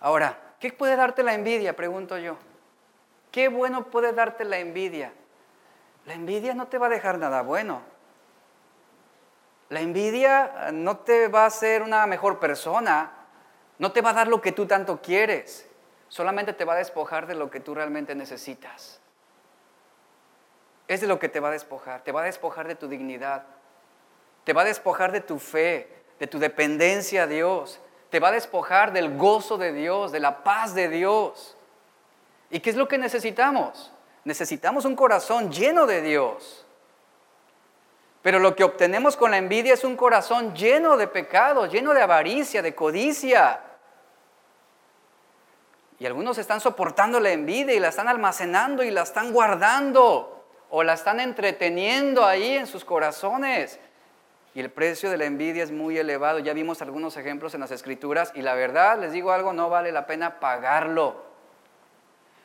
Speaker 1: Ahora, ¿qué puede darte la envidia? Pregunto yo. ¿Qué bueno puede darte la envidia? La envidia no te va a dejar nada bueno. La envidia eh, no te va a hacer una mejor persona, no te va a dar lo que tú tanto quieres, solamente te va a despojar de lo que tú realmente necesitas. Es de lo que te va a despojar, te va a despojar de tu dignidad, te va a despojar de tu fe, de tu dependencia a Dios. Te va a despojar del gozo de Dios, de la paz de Dios. ¿Y qué es lo que necesitamos? Necesitamos un corazón lleno de Dios. Pero lo que obtenemos con la envidia es un corazón lleno de pecado, lleno de avaricia, de codicia. Y algunos están soportando la envidia y la están almacenando y la están guardando o la están entreteniendo ahí en sus corazones. Y el precio de la envidia es muy elevado. Ya vimos algunos ejemplos en las escrituras y la verdad, les digo algo, no vale la pena pagarlo.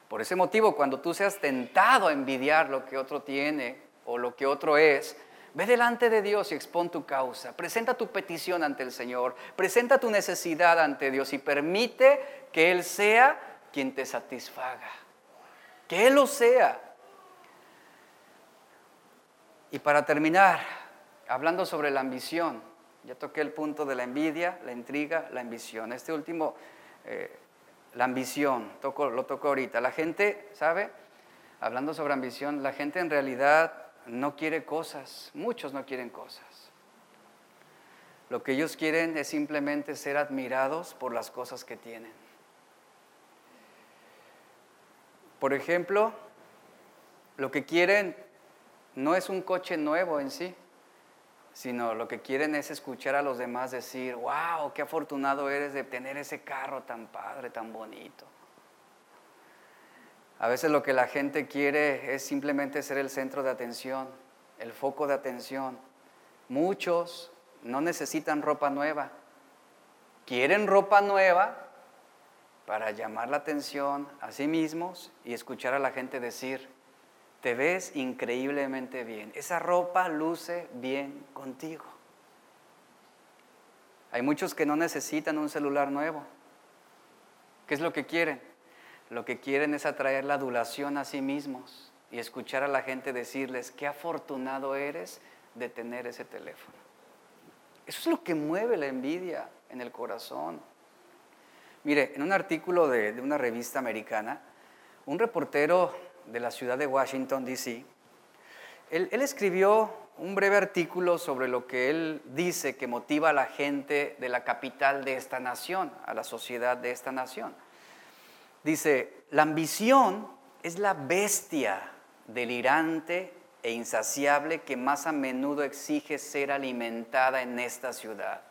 Speaker 1: Por ese motivo, cuando tú seas tentado a envidiar lo que otro tiene o lo que otro es, ve delante de Dios y expón tu causa. Presenta tu petición ante el Señor. Presenta tu necesidad ante Dios y permite que Él sea quien te satisfaga. Que Él lo sea. Y para terminar, hablando sobre la ambición, ya toqué el punto de la envidia, la intriga, la ambición. Este último, eh, la ambición, lo toco ahorita. La gente, ¿sabe? Hablando sobre ambición, la gente en realidad no quiere cosas, muchos no quieren cosas. Lo que ellos quieren es simplemente ser admirados por las cosas que tienen. Por ejemplo, lo que quieren no es un coche nuevo en sí, sino lo que quieren es escuchar a los demás decir, wow, qué afortunado eres de tener ese carro tan padre, tan bonito. A veces lo que la gente quiere es simplemente ser el centro de atención, el foco de atención. Muchos no necesitan ropa nueva, quieren ropa nueva para llamar la atención a sí mismos y escuchar a la gente decir, te ves increíblemente bien. Esa ropa luce bien contigo. Hay muchos que no necesitan un celular nuevo. ¿Qué es lo que quieren? Lo que quieren es atraer la adulación a sí mismos y escuchar a la gente decirles, qué afortunado eres de tener ese teléfono. Eso es lo que mueve la envidia en el corazón. Mire, en un artículo de, una revista americana, un reportero de la ciudad de Washington, D.C., él, escribió un breve artículo sobre lo que él dice que motiva a la gente de la capital de esta nación, a la sociedad de esta nación. Dice, la ambición es la bestia delirante e insaciable que más a menudo exige ser alimentada en esta ciudad.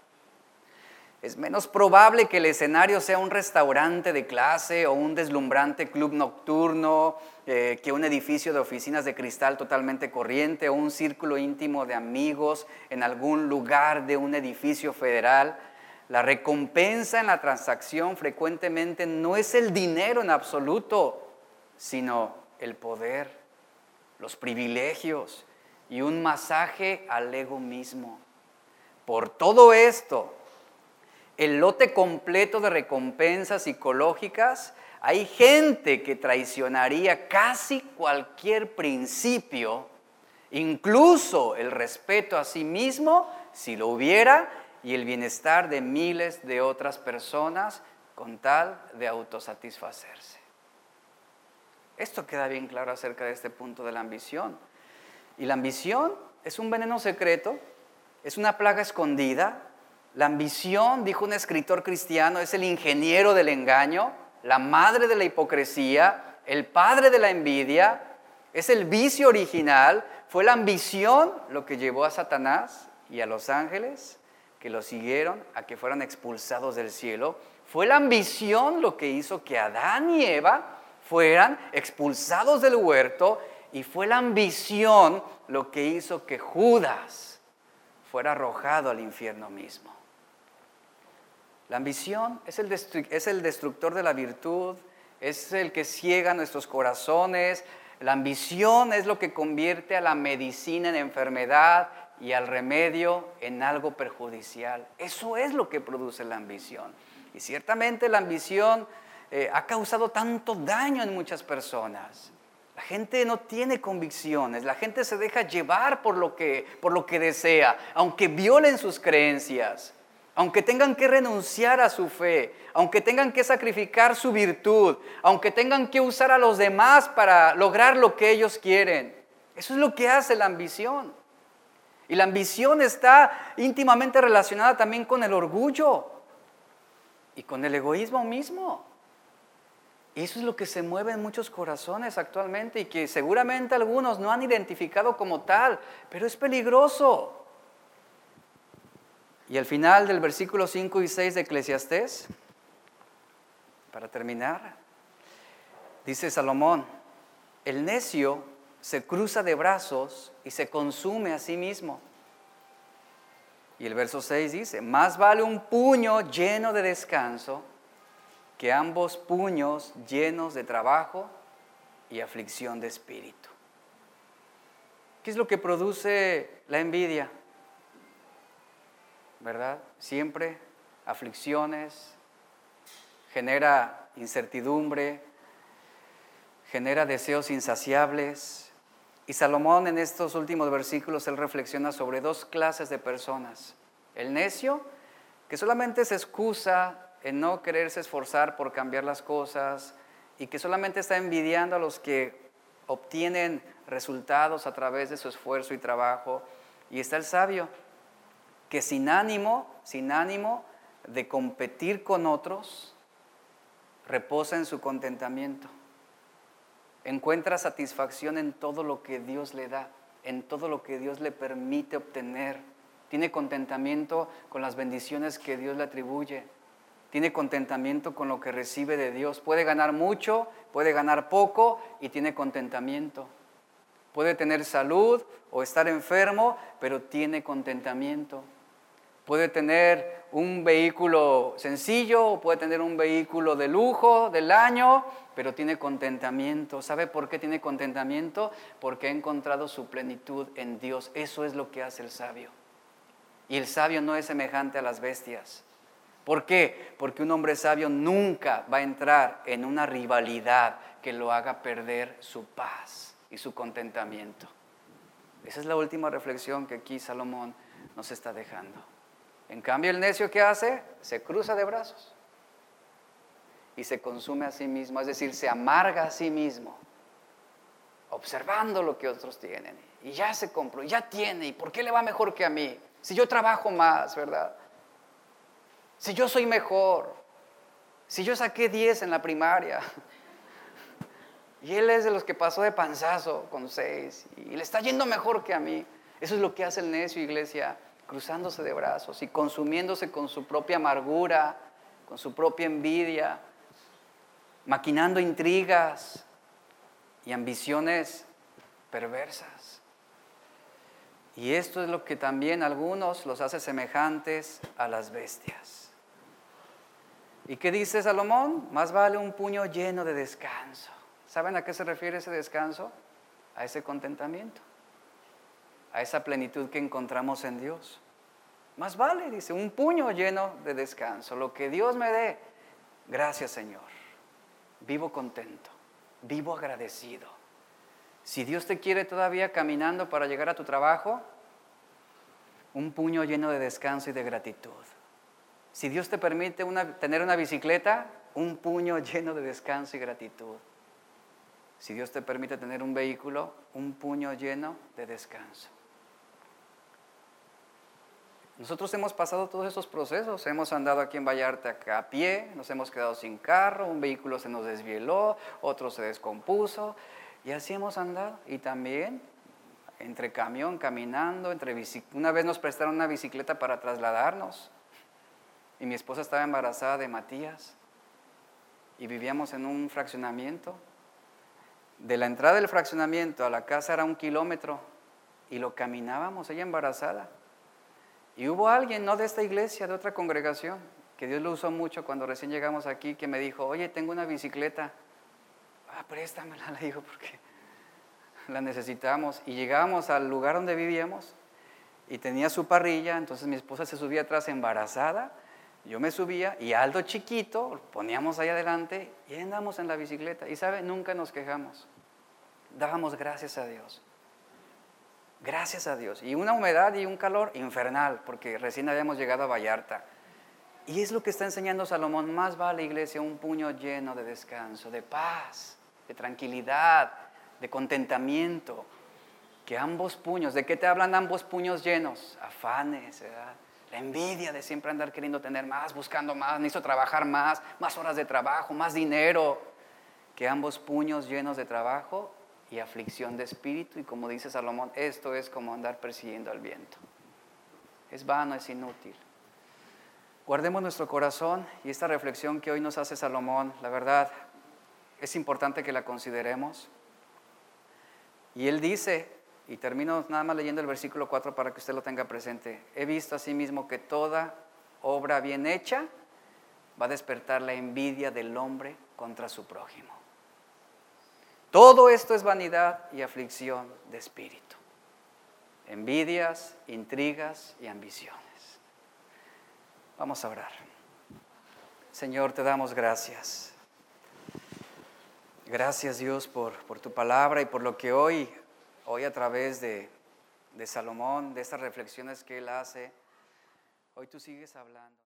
Speaker 1: Es menos probable que el escenario sea un restaurante de clase o un deslumbrante club nocturno eh, que un edificio de oficinas de cristal totalmente corriente o un círculo íntimo de amigos en algún lugar de un edificio federal. La recompensa en la transacción frecuentemente no es el dinero en absoluto, sino el poder, los privilegios y un masaje al ego mismo. Por todo esto, el lote completo de recompensas psicológicas, hay gente que traicionaría casi cualquier principio, incluso el respeto a sí mismo, si lo hubiera, y el bienestar de miles de otras personas con tal de autosatisfacerse. Esto queda bien claro acerca de este punto de la ambición. Y la ambición es un veneno secreto, es una plaga escondida la ambición, dijo un escritor cristiano, es el ingeniero del engaño, la madre de la hipocresía, el padre de la envidia, es el vicio original. Fue la ambición lo que llevó a Satanás y a los ángeles que lo siguieron a que fueran expulsados del cielo. Fue la ambición lo que hizo que Adán y Eva fueran expulsados del huerto y fue la ambición lo que hizo que Judas fuera arrojado al infierno mismo. La ambición es el, es el destructor de la virtud, es el que ciega nuestros corazones. La ambición es lo que convierte a la medicina en enfermedad y al remedio en algo perjudicial. Eso es lo que produce la ambición. Y ciertamente la ambición eh, ha causado tanto daño en muchas personas. La gente no tiene convicciones, la gente se deja llevar por lo que, por lo que desea, aunque violen sus creencias aunque tengan que renunciar a su fe, aunque tengan que sacrificar su virtud, aunque tengan que usar a los demás para lograr lo que ellos quieren. Eso es lo que hace la ambición. Y la ambición está íntimamente relacionada también con el orgullo y con el egoísmo mismo. Eso es lo que se mueve en muchos corazones actualmente y que seguramente algunos no han identificado como tal, pero es peligroso. Y al final del versículo 5 y 6 de Eclesiastés, para terminar, dice Salomón, el necio se cruza de brazos y se consume a sí mismo. Y el verso 6 dice, más vale un puño lleno de descanso que ambos puños llenos de trabajo y aflicción de espíritu. ¿Qué es lo que produce la envidia? ¿Verdad? Siempre aflicciones, genera incertidumbre, genera deseos insaciables. Y Salomón en estos últimos versículos, él reflexiona sobre dos clases de personas. El necio, que solamente se excusa en no quererse esforzar por cambiar las cosas y que solamente está envidiando a los que obtienen resultados a través de su esfuerzo y trabajo. Y está el sabio, que sin ánimo, sin ánimo de competir con otros, reposa en su contentamiento. Encuentra satisfacción en todo lo que Dios le da, en todo lo que Dios le permite obtener. Tiene contentamiento con las bendiciones que Dios le atribuye. Tiene contentamiento con lo que recibe de Dios. Puede ganar mucho, puede ganar poco y tiene contentamiento. Puede tener salud o estar enfermo, pero tiene contentamiento. Puede tener un vehículo sencillo puede tener un vehículo de lujo del año, pero tiene contentamiento. ¿Sabe por qué tiene contentamiento? Porque ha encontrado su plenitud en Dios. Eso es lo que hace el sabio. Y el sabio no es semejante a las bestias. ¿Por qué? Porque un hombre sabio nunca va a entrar en una rivalidad que lo haga perder su paz y su contentamiento. Esa es la última reflexión que aquí Salomón nos está dejando. En cambio, el necio que hace se cruza de brazos y se consume a sí mismo, es decir, se amarga a sí mismo, observando lo que otros tienen. Y ya se compró, ya tiene, ¿y por qué le va mejor que a mí? Si yo trabajo más, ¿verdad? Si yo soy mejor, si yo saqué 10 en la primaria, y él es de los que pasó de panzazo con 6, y le está yendo mejor que a mí. Eso es lo que hace el necio, iglesia cruzándose de brazos y consumiéndose con su propia amargura, con su propia envidia, maquinando intrigas y ambiciones perversas. Y esto es lo que también algunos los hace semejantes a las bestias. ¿Y qué dice Salomón? Más vale un puño lleno de descanso. ¿Saben a qué se refiere ese descanso? A ese contentamiento a esa plenitud que encontramos en Dios. Más vale, dice, un puño lleno de descanso. Lo que Dios me dé, gracias Señor. Vivo contento, vivo agradecido. Si Dios te quiere todavía caminando para llegar a tu trabajo, un puño lleno de descanso y de gratitud. Si Dios te permite tener una bicicleta, un puño lleno de descanso y gratitud. Si Dios te permite tener un vehículo, un puño lleno de descanso. Nosotros hemos pasado todos esos procesos, hemos andado aquí en Vallarta a pie, nos hemos quedado sin carro, un vehículo se nos desvieló, otro se descompuso, y así hemos andado. Y también entre camión, caminando, entre una vez nos prestaron una bicicleta para trasladarnos, y mi esposa estaba embarazada de Matías, y vivíamos en un fraccionamiento. De la entrada del fraccionamiento a la casa era un kilómetro, y lo caminábamos, ella embarazada. Y hubo alguien, no de esta iglesia, de otra congregación, que Dios lo usó mucho cuando recién llegamos aquí, que me dijo, oye, tengo una bicicleta. Ah, préstamela, le dijo, porque la necesitamos. Y llegábamos al lugar donde vivíamos y tenía su parrilla, entonces mi esposa se subía atrás embarazada, yo me subía y Aldo chiquito, poníamos ahí adelante y andamos en la bicicleta. Y sabe, nunca nos quejamos. Dábamos gracias a Dios. Gracias a Dios. Y una humedad y un calor infernal, porque recién habíamos llegado a Vallarta. Y es lo que está enseñando Salomón. Más vale, iglesia, un puño lleno de descanso, de paz, de tranquilidad, de contentamiento, que ambos puños. ¿De qué te hablan ambos puños llenos? Afanes, La envidia de siempre andar queriendo tener más, buscando más, necesito trabajar más, más horas de trabajo, más dinero. Que ambos puños llenos de trabajo y aflicción de espíritu. Y como dice Salomón, esto es como andar persiguiendo al viento. Es vano, es inútil. Guardemos nuestro corazón y esta reflexión que hoy nos hace Salomón, la verdad, es importante que la consideremos. Y él dice, y termino nada más leyendo el versículo 4 para que usted lo tenga presente, he visto asimismo que toda obra bien hecha va a despertar la envidia del hombre contra su prójimo. Todo esto es vanidad y aflicción de espíritu. Envidias, intrigas y ambiciones. Vamos a orar. Señor, te damos gracias. Gracias Dios por, por tu palabra y por lo que hoy, hoy a través de, de Salomón, de estas reflexiones que él hace, hoy tú sigues hablando.